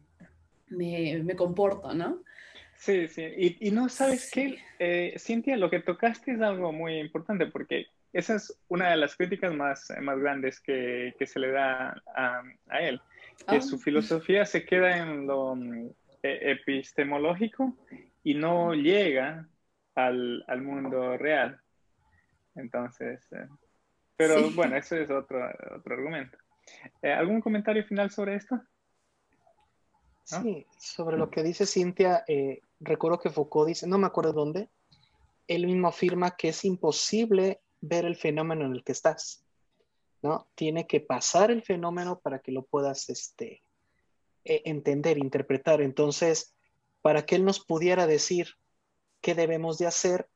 me, comporto, ¿no? Sí, sí. Y, no sabes qué, eh, Cintia, lo que tocaste es algo muy importante porque esa es una de las críticas más, más grandes que, que se le da a, a él, que ah. su filosofía se queda en lo epistemológico y no llega al, al mundo real. Entonces, eh, pero bueno, eso es otro, otro argumento. Eh, ¿Algún comentario final sobre esto? Sí, sobre lo que dice Cintia, eh, recuerdo que Foucault dice, no me acuerdo dónde, él mismo afirma que es imposible ver el fenómeno en el que estás, ¿no? Tiene que pasar el fenómeno para que lo puedas este, e, entender, interpretar. Entonces, para que él nos pudiera decir qué debemos de hacer,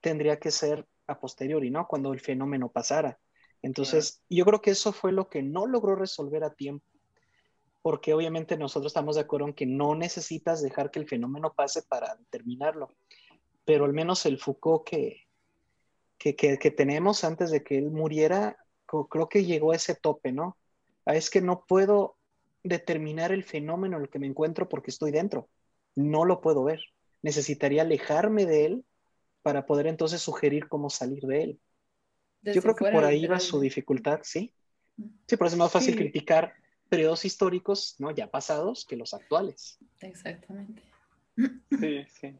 tendría que ser a posteriori, ¿no? Cuando el fenómeno pasara. Entonces, yo creo que eso fue lo que no logró resolver a tiempo, porque obviamente nosotros estamos de acuerdo en que no necesitas dejar que el fenómeno pase para determinarlo, pero al menos el Foucault que, que, que tenemos antes de que él muriera, creo que llegó a ese tope, ¿no? Ah, es que no puedo determinar el fenómeno en el que me encuentro porque estoy dentro. No lo puedo ver. Necesitaría alejarme de él para poder entonces sugerir cómo salir de él. Yo creo que por ahí va su dificultad, ¿sí? Sí, por eso es más fácil criticar periodos históricos, ¿no? Ya pasados que los actuales. Exactamente. Sí, sí.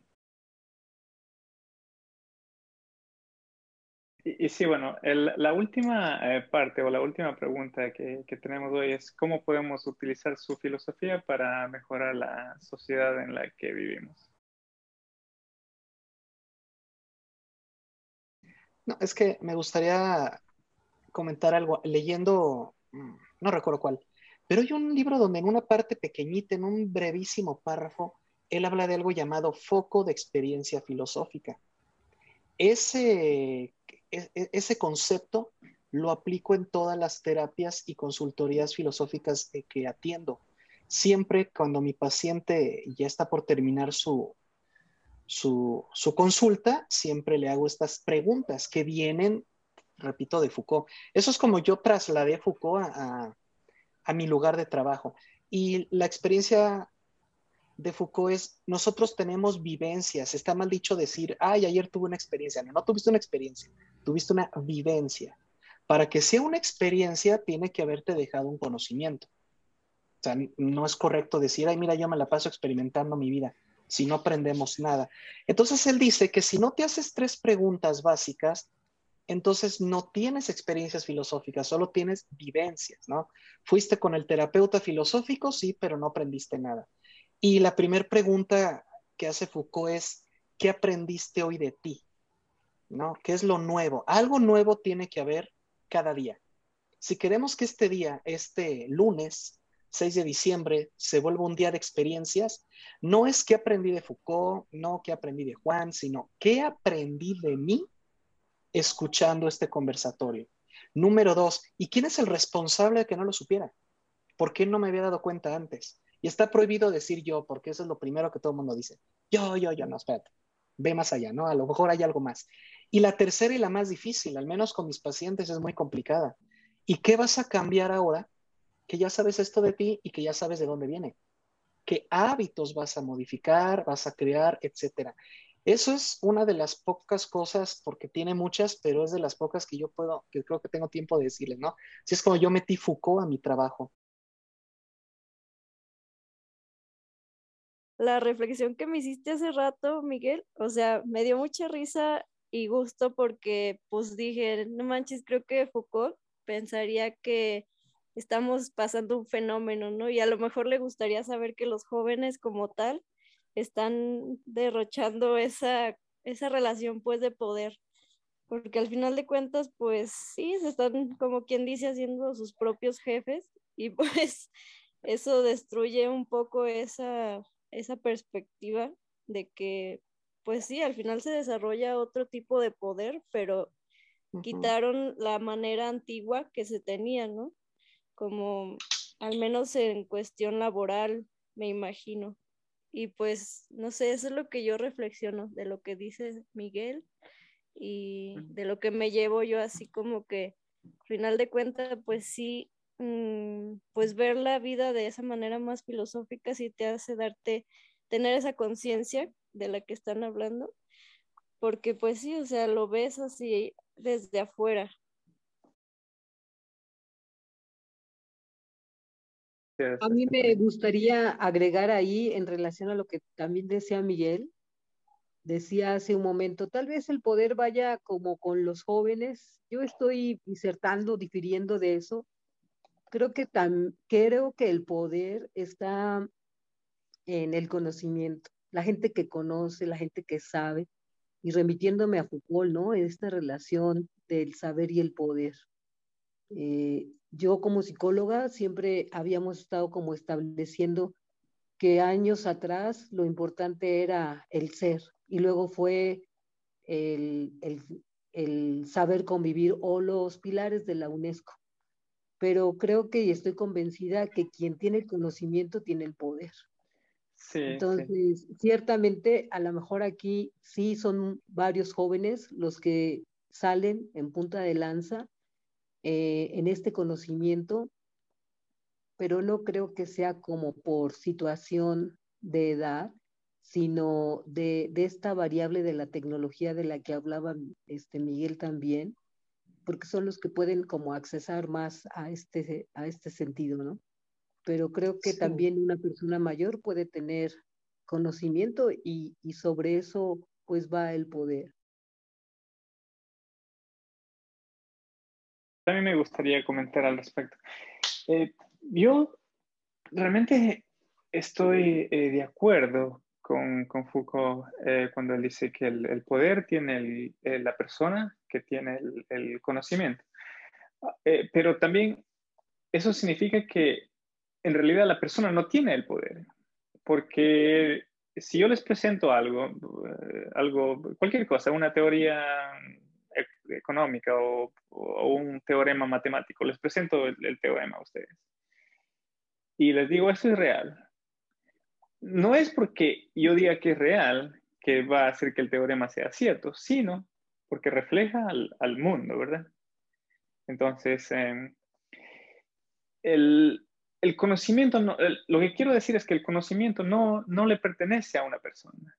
Y, sí, bueno, la última eh, parte o la última pregunta que, tenemos hoy es cómo podemos utilizar su filosofía para mejorar la sociedad en la que vivimos. No, es que me gustaría comentar algo. Leyendo, mm, no recuerdo cuál, pero hay un libro donde en una parte pequeñita, en un brevísimo párrafo, él habla de algo llamado foco de experiencia filosófica. Ese e, ese concepto lo aplico en todas las terapias y consultorías filosóficas que atiendo. Siempre cuando mi paciente ya está por terminar su, su, consulta, siempre le hago estas preguntas que vienen, repito, de Foucault. Eso es como yo trasladé a Foucault a, a mi lugar de trabajo. Y la experiencia de Foucault es, nosotros tenemos vivencias, está mal dicho decir, ay, ayer tuve una experiencia, no, no tuviste una experiencia, tuviste una vivencia. Para que sea una experiencia, tiene que haberte dejado un conocimiento. O sea, no es correcto decir, ay, mira, yo me la paso experimentando mi vida, si no aprendemos nada. Entonces él dice que si no te haces tres preguntas básicas, entonces no tienes experiencias filosóficas, solo tienes vivencias, ¿no? Fuiste con el terapeuta filosófico, sí, pero no aprendiste nada. Y la primera pregunta que hace Foucault es, ¿qué aprendiste hoy de ti? ¿No? ¿Qué es lo nuevo? Algo nuevo tiene que haber cada día. Si queremos que este día, este lunes 6 de diciembre, se vuelva un día de experiencias, no es qué aprendí de Foucault, no qué aprendí de Juan, sino qué aprendí de mí escuchando este conversatorio. Número dos, ¿y quién es el responsable de que no lo supiera? ¿Por qué no me había dado cuenta antes? Y está prohibido decir yo, porque eso es lo primero que todo el mundo dice. Yo, yo, yo, no, espérate. Ve más allá, ¿no? A lo mejor hay algo más. Y la tercera y la más difícil, al menos con mis pacientes, es muy complicada. ¿Y qué vas a cambiar ahora que ya sabes esto de ti y que ya sabes de dónde viene? ¿Qué hábitos vas a modificar, vas a crear, etcétera? Eso es una de las pocas cosas, porque tiene muchas, pero es de las pocas que yo puedo, que creo que tengo tiempo de decirles, ¿no? Si es como yo metí Foucault a mi trabajo. La reflexión que me hiciste hace rato, Miguel, o sea, me dio mucha risa y gusto porque pues dije, no manches, creo que Foucault pensaría que estamos pasando un fenómeno, ¿no? Y a lo mejor le gustaría saber que los jóvenes como tal están derrochando esa, esa relación pues de poder, porque al final de cuentas pues sí, se están como quien dice haciendo sus propios jefes y pues eso destruye un poco esa, esa perspectiva de que pues sí, al final se desarrolla otro tipo de poder, pero quitaron la manera antigua que se tenía, ¿no? Como al menos en cuestión laboral, me imagino. Y pues, no sé, eso es lo que yo reflexiono de lo que dice Miguel y de lo que me llevo yo así como que, al final de cuentas, pues sí, pues ver la vida de esa manera más filosófica sí te hace darte, tener esa conciencia de la que están hablando, porque pues sí, o sea, lo ves así desde afuera, A mí me gustaría agregar ahí en relación a lo que también decía Miguel, decía hace un momento, tal vez el poder vaya como con los jóvenes. Yo estoy disertando, difiriendo de eso. Creo que, creo que el poder está en el conocimiento, la gente que conoce, la gente que sabe, y remitiéndome a Foucault, ¿no? Esta relación del saber y el poder. Eh, yo como psicóloga siempre habíamos estado como estableciendo que años atrás lo importante era el ser y luego fue el, saber convivir o los pilares de la UNESCO. Pero creo que y estoy convencida que quien tiene el conocimiento tiene el poder. Entonces, ciertamente, a lo mejor aquí sí son varios jóvenes los que salen en punta de lanza eh, en este conocimiento, pero no creo que sea como por situación de edad, sino de, esta variable de la tecnología de la que hablaba este Miguel también, porque son los que pueden como accesar más a este, a este sentido, ¿no? Pero creo que también una persona mayor puede tener conocimiento y, y sobre eso pues va el poder. también me gustaría comentar al respecto. Eh, yo realmente estoy eh, de acuerdo con, con Foucault eh, cuando él dice que el, poder tiene la persona que tiene el, conocimiento. pero también eso significa que en realidad la persona no tiene el poder, porque si yo les presento algo, algo, cualquier cosa, una teoría económica o, un teorema matemático. Les presento el, teorema a ustedes. Y les digo, eso es real. No es porque yo diga que es real que va a hacer que el teorema sea cierto, sino porque refleja al, mundo, ¿verdad? Entonces, em, el, conocimiento, lo que quiero decir es que el conocimiento no, no le pertenece a una persona.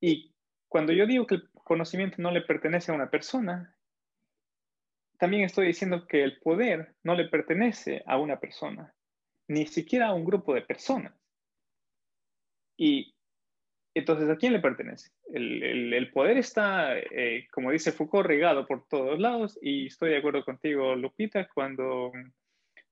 Y cuando yo digo que el conocimiento no le pertenece a una persona, también estoy diciendo que el poder no le pertenece a una persona, ni siquiera a un grupo de personas. Y entonces, ¿a quién le pertenece? El, poder está, eh, como dice Foucault, regado por todos lados y estoy de acuerdo contigo, Lupita, cuando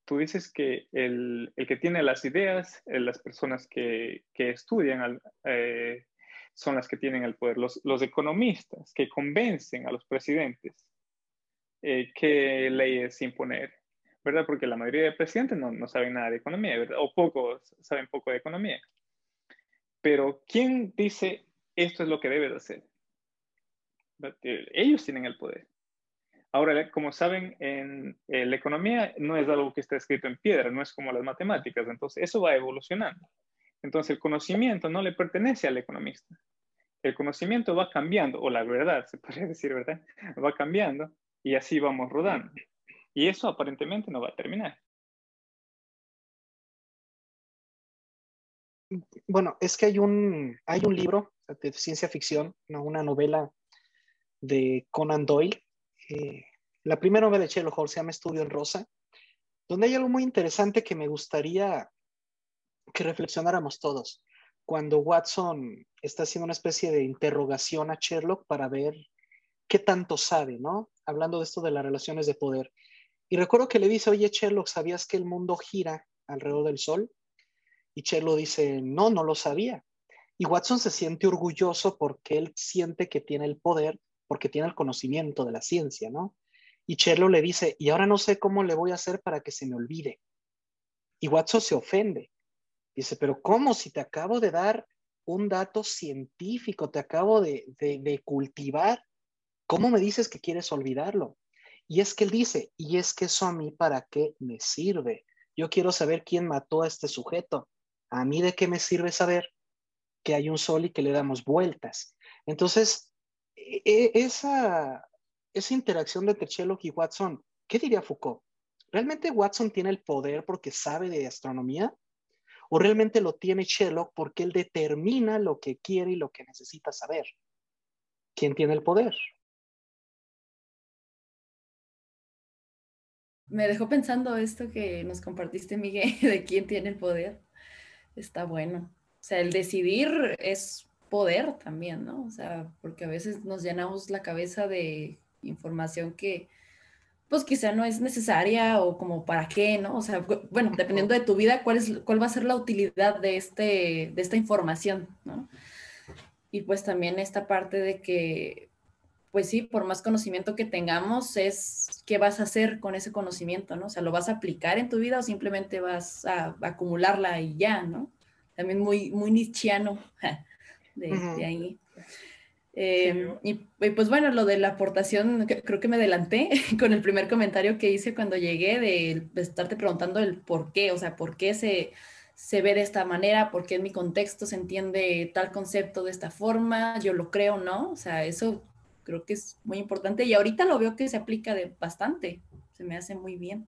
tú dices que el, que tiene las ideas, eh, las personas que, estudian eh, son las que tienen el poder. Los, economistas que convencen a los presidentes qué leyes imponer, ¿verdad? Porque la mayoría de presidentes no, saben nada de economía, ¿verdad? O pocos saben poco de economía. Pero ¿quién dice esto es lo que debe de hacer? Ellos tienen el poder. Ahora, como saben, en, la economía no es algo que está escrito en piedra, no es como las matemáticas, entonces eso va evolucionando. Entonces el conocimiento no le pertenece al economista. El conocimiento va cambiando, o la verdad, se podría decir, ¿verdad? Va cambiando y así vamos rodando. Y eso aparentemente no va a terminar. Bueno, es que hay un, hay un libro de ciencia ficción, una novela de Conan Doyle. Eh, la primera novela de Sherlock Holmes se llama Estudio en Rosa, donde hay algo muy interesante que me gustaría que reflexionáramos todos. Cuando Watson está haciendo una especie de interrogación a Sherlock para ver qué tanto sabe, ¿no? Hablando de esto de las relaciones de poder. Y recuerdo que le dice, oye Sherlock, ¿sabías que el mundo gira alrededor del Sol? Y Sherlock dice, no, no lo sabía. Y Watson se siente orgulloso porque él siente que tiene el poder, porque tiene el conocimiento de la ciencia, ¿no? Y Sherlock le dice, y ahora no sé cómo le voy a hacer para que se me olvide. Y Watson se ofende. Dice, pero ¿cómo si te acabo de dar un dato científico, te acabo de, de, cultivar? ¿Cómo me dices que quieres olvidarlo? Y es que él dice, y es que eso a mí para qué me sirve. Yo quiero saber quién mató a este sujeto. ¿A mí de qué me sirve saber que hay un sol y que le damos vueltas? Entonces, e, e, esa, esa interacción entre Sherlock y Watson, ¿qué diría Foucault? ¿Realmente Watson tiene el poder porque sabe de astronomía? ¿O realmente lo tiene Sherlock porque él determina lo que quiere y lo que necesita saber? ¿Quién tiene el poder? Me dejó pensando esto que nos compartiste, Miguel, de quién tiene el poder está bueno. O sea, el decidir es poder también, ¿no? O sea, porque a veces nos llenamos la cabeza de información que, pues quizá no es necesaria o como para qué, ¿no? O sea, bueno, dependiendo de tu vida, cuál, es, cuál va a ser la utilidad de, este, de esta información, ¿no? Y pues también esta parte de que, pues sí, por más conocimiento que tengamos, es qué vas a hacer con ese conocimiento, ¿no? O sea, ¿lo vas a aplicar en tu vida o simplemente vas a, acumularla y ya, ¿no? También muy, muy nichiano de, ahí. Em, y, pues bueno, lo de la aportación, creo que me adelanté con el primer comentario que hice cuando llegué de, estarte preguntando el por qué, o sea, por qué se, se ve de esta manera, por qué en mi contexto se entiende tal concepto de esta forma, yo lo creo, ¿no? O sea, eso creo que es muy importante y ahorita lo veo que se aplica de bastante, se me hace muy bien.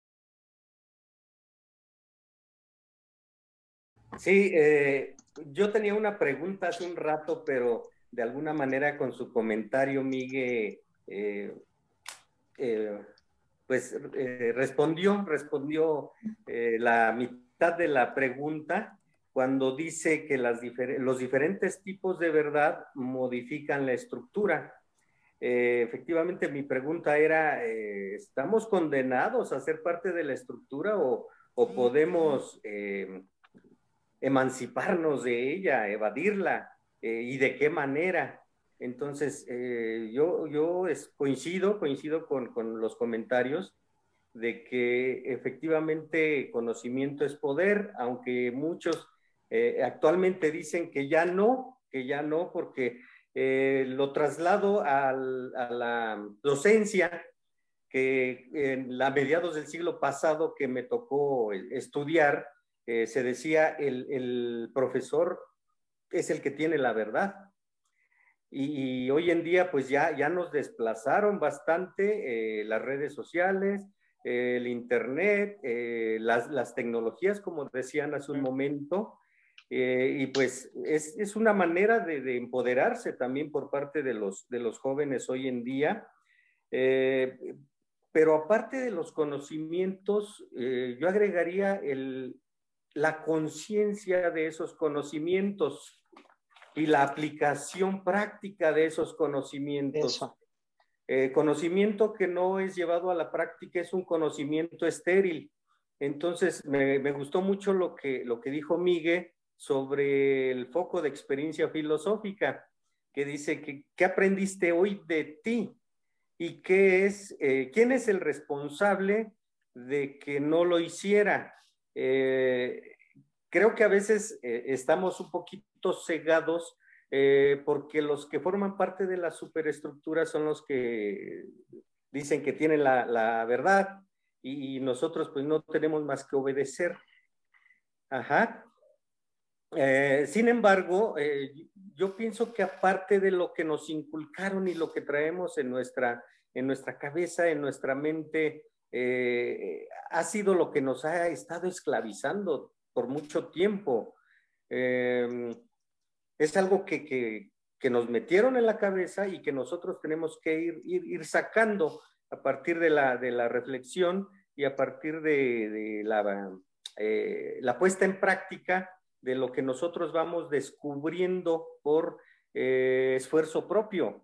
Sí, eh, yo tenía una pregunta hace un rato, pero de alguna manera con su comentario, Miguel, eh, eh, pues respondió, respondió la mitad de la pregunta cuando dice que las los diferentes tipos de verdad modifican la estructura. Eh, efectivamente, mi pregunta era, eh, ¿estamos condenados a ser parte de la estructura o, podemos eh, emanciparnos de ella, evadirla y de qué manera? Entonces, yo, yo coincido, coincido con, con, los comentarios de que efectivamente conocimiento es poder, aunque muchos actualmente dicen que ya no, que ya no, porque eh, lo traslado a la docencia, que en la mediados del siglo pasado que me tocó estudiar, eh, se decía el, profesor es el que tiene la verdad. Y, hoy en día pues ya, ya nos desplazaron bastante eh, las redes sociales, el internet, las, las, tecnologías, como decían hace un momento, eh, y pues es, es una manera de, de, empoderarse también por parte de los, de los jóvenes hoy en día. Eh, pero aparte de los conocimientos, eh, yo agregaría el, la conciencia de esos conocimientos y la aplicación práctica de esos conocimientos. conocimiento que no es llevado a la práctica es un conocimiento estéril. Entonces, me, me gustó mucho lo que, lo que dijo Miguel sobre el foco de experiencia filosófica, que dice que qué aprendiste hoy de ti y qué es, eh, quién es el responsable de que no lo hiciera. Eh, creo que a veces eh, estamos un poquito cegados porque los que forman parte de la superestructura son los que dicen que tienen la, verdad y nosotros pues no tenemos más que obedecer. Ajá. Eh, sin embargo, eh, yo pienso que aparte de lo que nos inculcaron y lo que traemos en nuestra, en nuestra cabeza, en nuestra mente, eh, ha sido lo que nos ha estado esclavizando por mucho tiempo. es algo que, nos metieron en la cabeza y que nosotros tenemos que ir, ir, sacando a partir de la, de la, reflexión y a partir de, la, la puesta en práctica de lo que nosotros vamos descubriendo por eh, esfuerzo propio,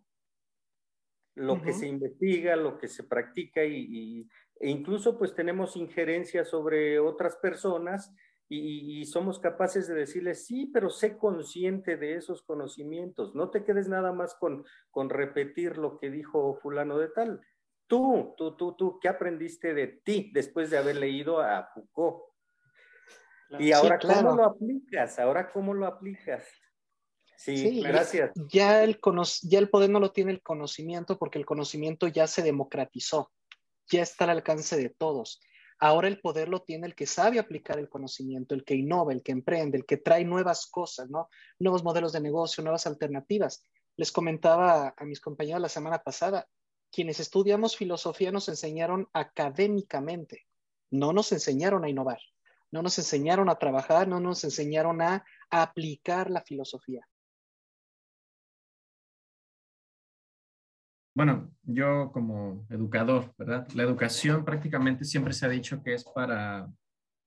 lo que se investiga, lo que se practica y, e incluso pues tenemos injerencia sobre otras personas y, somos capaces de decirles, sí, pero sé consciente de esos conocimientos, no te quedes nada más con, con repetir lo que dijo fulano de tal. Tú, tú, tú, tú, ¿qué aprendiste de ti después de haber leído a Foucault? Y ahora, ¿cómo lo aplicas? Ahora, ¿cómo lo aplicas? Sí, gracias. Ya el, ya el poder no lo tiene el conocimiento porque el conocimiento ya se democratizó, ya está al alcance de todos. Ahora el poder lo tiene el que sabe aplicar el conocimiento, el que innova, el que emprende, el que trae nuevas cosas, ¿no? Nuevos modelos de negocio, nuevas alternativas. Les comentaba a mis compañeros la semana pasada, quienes estudiamos filosofía nos enseñaron académicamente, no nos enseñaron a innovar no nos enseñaron a trabajar, no nos enseñaron a, aplicar la filosofía. Bueno, yo como educador, ¿verdad? La educación prácticamente siempre se ha dicho que es para,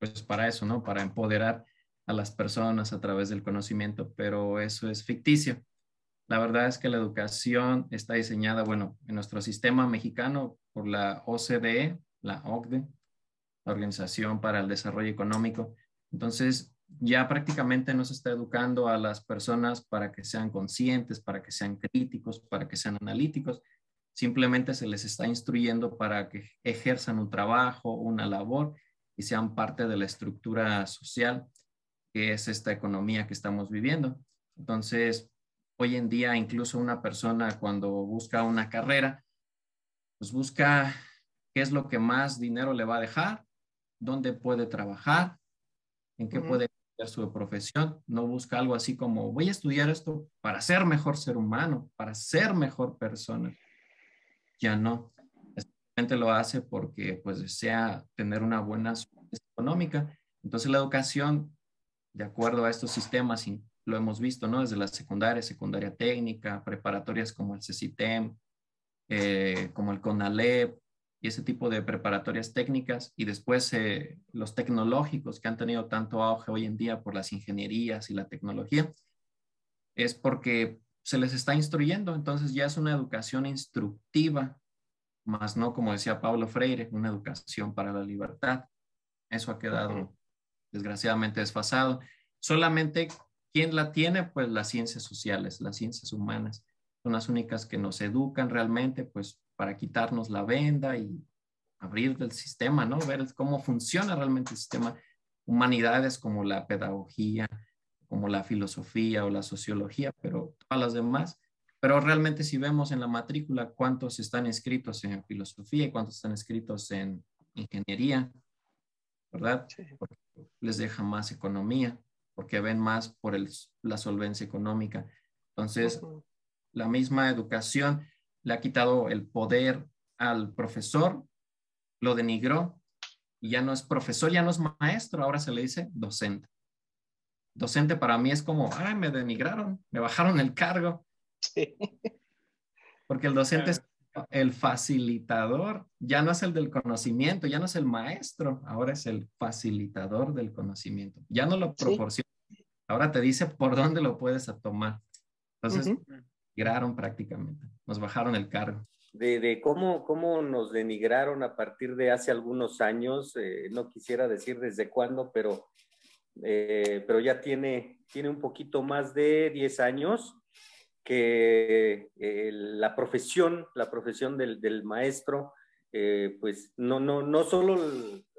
pues para eso, ¿no? Para empoderar a las personas a través del conocimiento, pero eso es ficticio. La verdad es que la educación está diseñada, bueno, en nuestro sistema mexicano por la OCDE, la OCDE, Organización para el Desarrollo Económico. Entonces, ya prácticamente nos está educando a las personas para que sean conscientes, para que sean críticos, para que sean analíticos. Simplemente se les está instruyendo para que ejerzan un trabajo, una labor y sean parte de la estructura social que es esta economía que estamos viviendo. Entonces, hoy en día incluso una persona cuando busca una carrera, pues busca qué es lo que más dinero le va a dejar dónde puede trabajar, en qué puede estudiar su profesión. No busca algo así como voy a estudiar esto para ser mejor ser humano, para ser mejor persona. Ya no. Simplemente lo hace porque pues desea tener una buena económica. Entonces la educación, de acuerdo a estos sistemas, y lo hemos visto, ¿no? Desde la secundaria, secundaria técnica, preparatorias como el CECITEM, eh, como el CONALEP, y ese tipo de preparatorias técnicas y después eh, los tecnológicos que han tenido tanto auge hoy en día por las ingenierías y la tecnología, es porque se les está instruyendo, entonces ya es una educación instructiva, más no como decía Pablo Freire, una educación para la libertad. Eso ha quedado desgraciadamente desfasado. Solamente quien la tiene, pues las ciencias sociales, las ciencias humanas, son las únicas que nos educan realmente, pues para quitarnos la venda y abrir del sistema, ¿no? Ver cómo funciona realmente el sistema. Humanidades como la pedagogía, como la filosofía o la sociología, pero todas las demás. Pero realmente si vemos en la matrícula cuántos están inscritos en filosofía y cuántos están inscritos en ingeniería, ¿verdad? Les deja más economía, porque ven más por el, la solvencia económica. Entonces, la misma educación le ha quitado el poder al profesor, lo denigró y ya no es profesor, ya no es maestro, ahora se le dice docente. Docente para mí es como, ay, me denigraron, me bajaron el cargo. Porque el docente es el facilitador, ya no es el del conocimiento, ya no es el maestro, ahora es el facilitador del conocimiento. Ya no lo proporciona, ahora te dice por dónde lo puedes tomar. Entonces, denigraron prácticamente, nos bajaron el cargo. De, cómo, cómo nos denigraron a partir de hace algunos años, eh, no quisiera decir desde cuándo, pero, eh, pero ya tiene, tiene un poquito más de 10 años que eh, la profesión, la profesión del, del maestro, pues no, no, no solo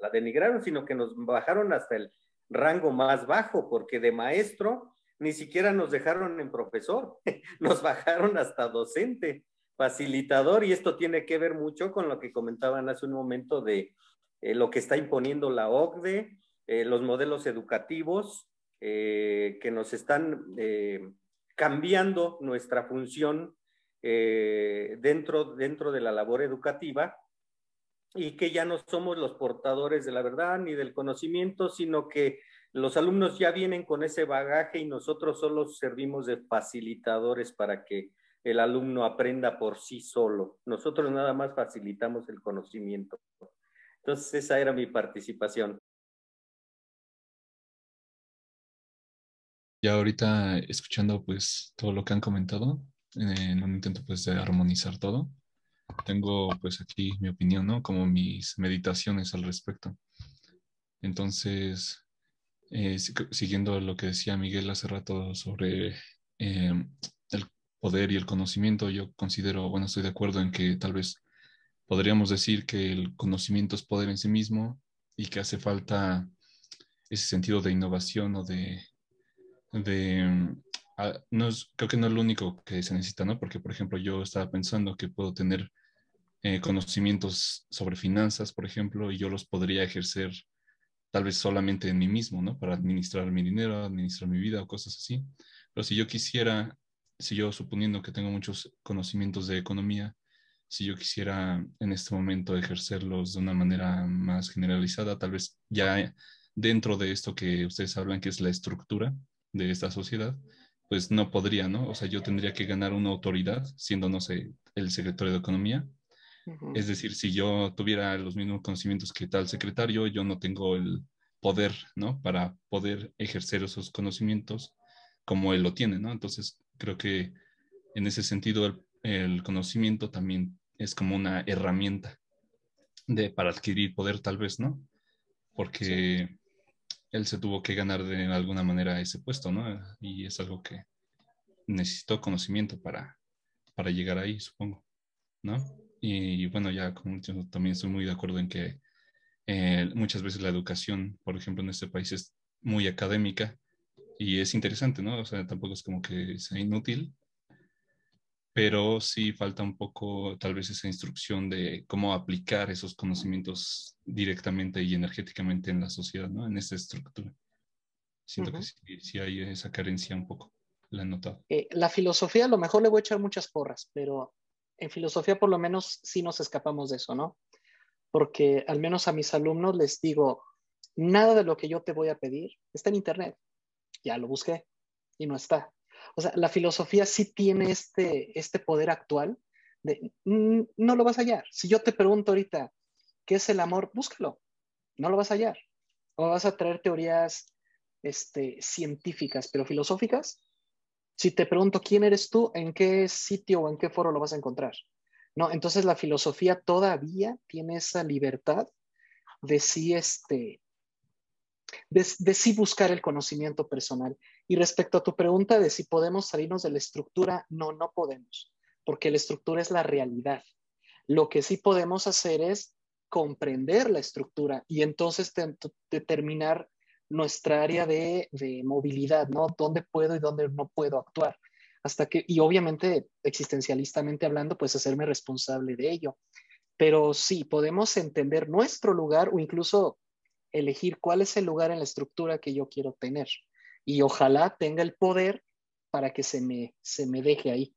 la denigraron, sino que nos bajaron hasta el rango más bajo, porque de maestro ni siquiera nos dejaron en profesor, nos bajaron hasta docente, facilitador, y esto tiene que ver mucho con lo que comentaban hace un momento de eh, lo que está imponiendo la OCDE, eh, los modelos educativos eh, que nos están cambiando nuestra función dentro, dentro de la labor educativa y que ya no somos los portadores de la verdad ni del conocimiento, sino que los alumnos ya vienen con ese bagaje y nosotros solo servimos de facilitadores para que el alumno aprenda por sí solo. Nosotros nada más facilitamos el conocimiento. Entonces, esa era mi participación. Ya ahorita escuchando pues todo lo que han comentado, en un intento pues de armonizar todo, tengo pues aquí mi opinión, ¿no? Como mis meditaciones al respecto. Entonces, eh, siguiendo lo que decía Miguel hace rato sobre eh, el poder y el conocimiento, yo considero, bueno, estoy de acuerdo en que tal vez podríamos decir que el conocimiento es poder en sí mismo y que hace falta ese sentido de innovación o de, de ah, no es, creo que no es lo único que se necesita, ¿no? Porque, por ejemplo, yo estaba pensando que puedo tener eh, conocimientos sobre finanzas, por ejemplo, y yo los podría ejercer tal vez solamente en mí mismo, ¿no? Para administrar mi dinero, administrar mi vida o cosas así. Pero si yo quisiera, si yo suponiendo que tengo muchos conocimientos de economía, si yo quisiera en este momento ejercerlos de una manera más generalizada, tal vez ya dentro de esto que ustedes hablan, que es la estructura de esta sociedad, pues no podría, ¿no? O sea, yo tendría que ganar una autoridad, siendo, no sé, el secretario de Economía, es decir, si yo tuviera los mismos conocimientos que tal secretario, yo no tengo el poder, ¿no? Para poder ejercer esos conocimientos como él lo tiene, ¿no? Entonces, creo que en ese sentido el, conocimiento también es como una herramienta de, para adquirir poder, tal vez, ¿no? Porque él se tuvo que ganar de alguna manera ese puesto, ¿no? Y es algo que necesitó conocimiento para, para llegar ahí, supongo, ¿no? Y bueno, ya como también estoy muy de acuerdo en que eh, muchas veces la educación, por ejemplo, en este país es muy académica y es interesante, ¿no? O sea, tampoco es como que sea inútil, pero sí falta un poco tal vez esa instrucción de cómo aplicar esos conocimientos directamente y energéticamente en la sociedad, ¿no? En esa estructura. Siento que sí, hay esa carencia un poco, la he notado. Eh, la filosofía a lo mejor le voy a echar muchas porras, pero en filosofía por lo menos sí nos escapamos de eso, ¿no? Porque al menos a mis alumnos les digo, nada de lo que yo te voy a pedir está en Internet. Ya lo busqué y no está. O sea, la filosofía sí tiene este, este poder actual de no lo vas a hallar. Si yo te pregunto ahorita, ¿qué es el amor? Búscalo. No lo vas a hallar. O vas a traer teorías este, científicas, pero filosóficas, si te pregunto quién eres tú, ¿en qué sitio o en qué foro lo vas a encontrar? ¿No? Entonces la filosofía todavía tiene esa libertad de sí, este, de, sí buscar el conocimiento personal. Y respecto a tu pregunta de si podemos salirnos de la estructura, no, no podemos, porque la estructura es la realidad. Lo que sí podemos hacer es comprender la estructura y entonces determinar nuestra área de, movilidad, ¿no? ¿Dónde puedo y dónde no puedo actuar? Hasta que, y obviamente, existencialistamente hablando, pues hacerme responsable de ello. Pero sí, podemos entender nuestro lugar o incluso elegir cuál es el lugar en la estructura que yo quiero tener. Y ojalá tenga el poder para que se me, se me deje ahí.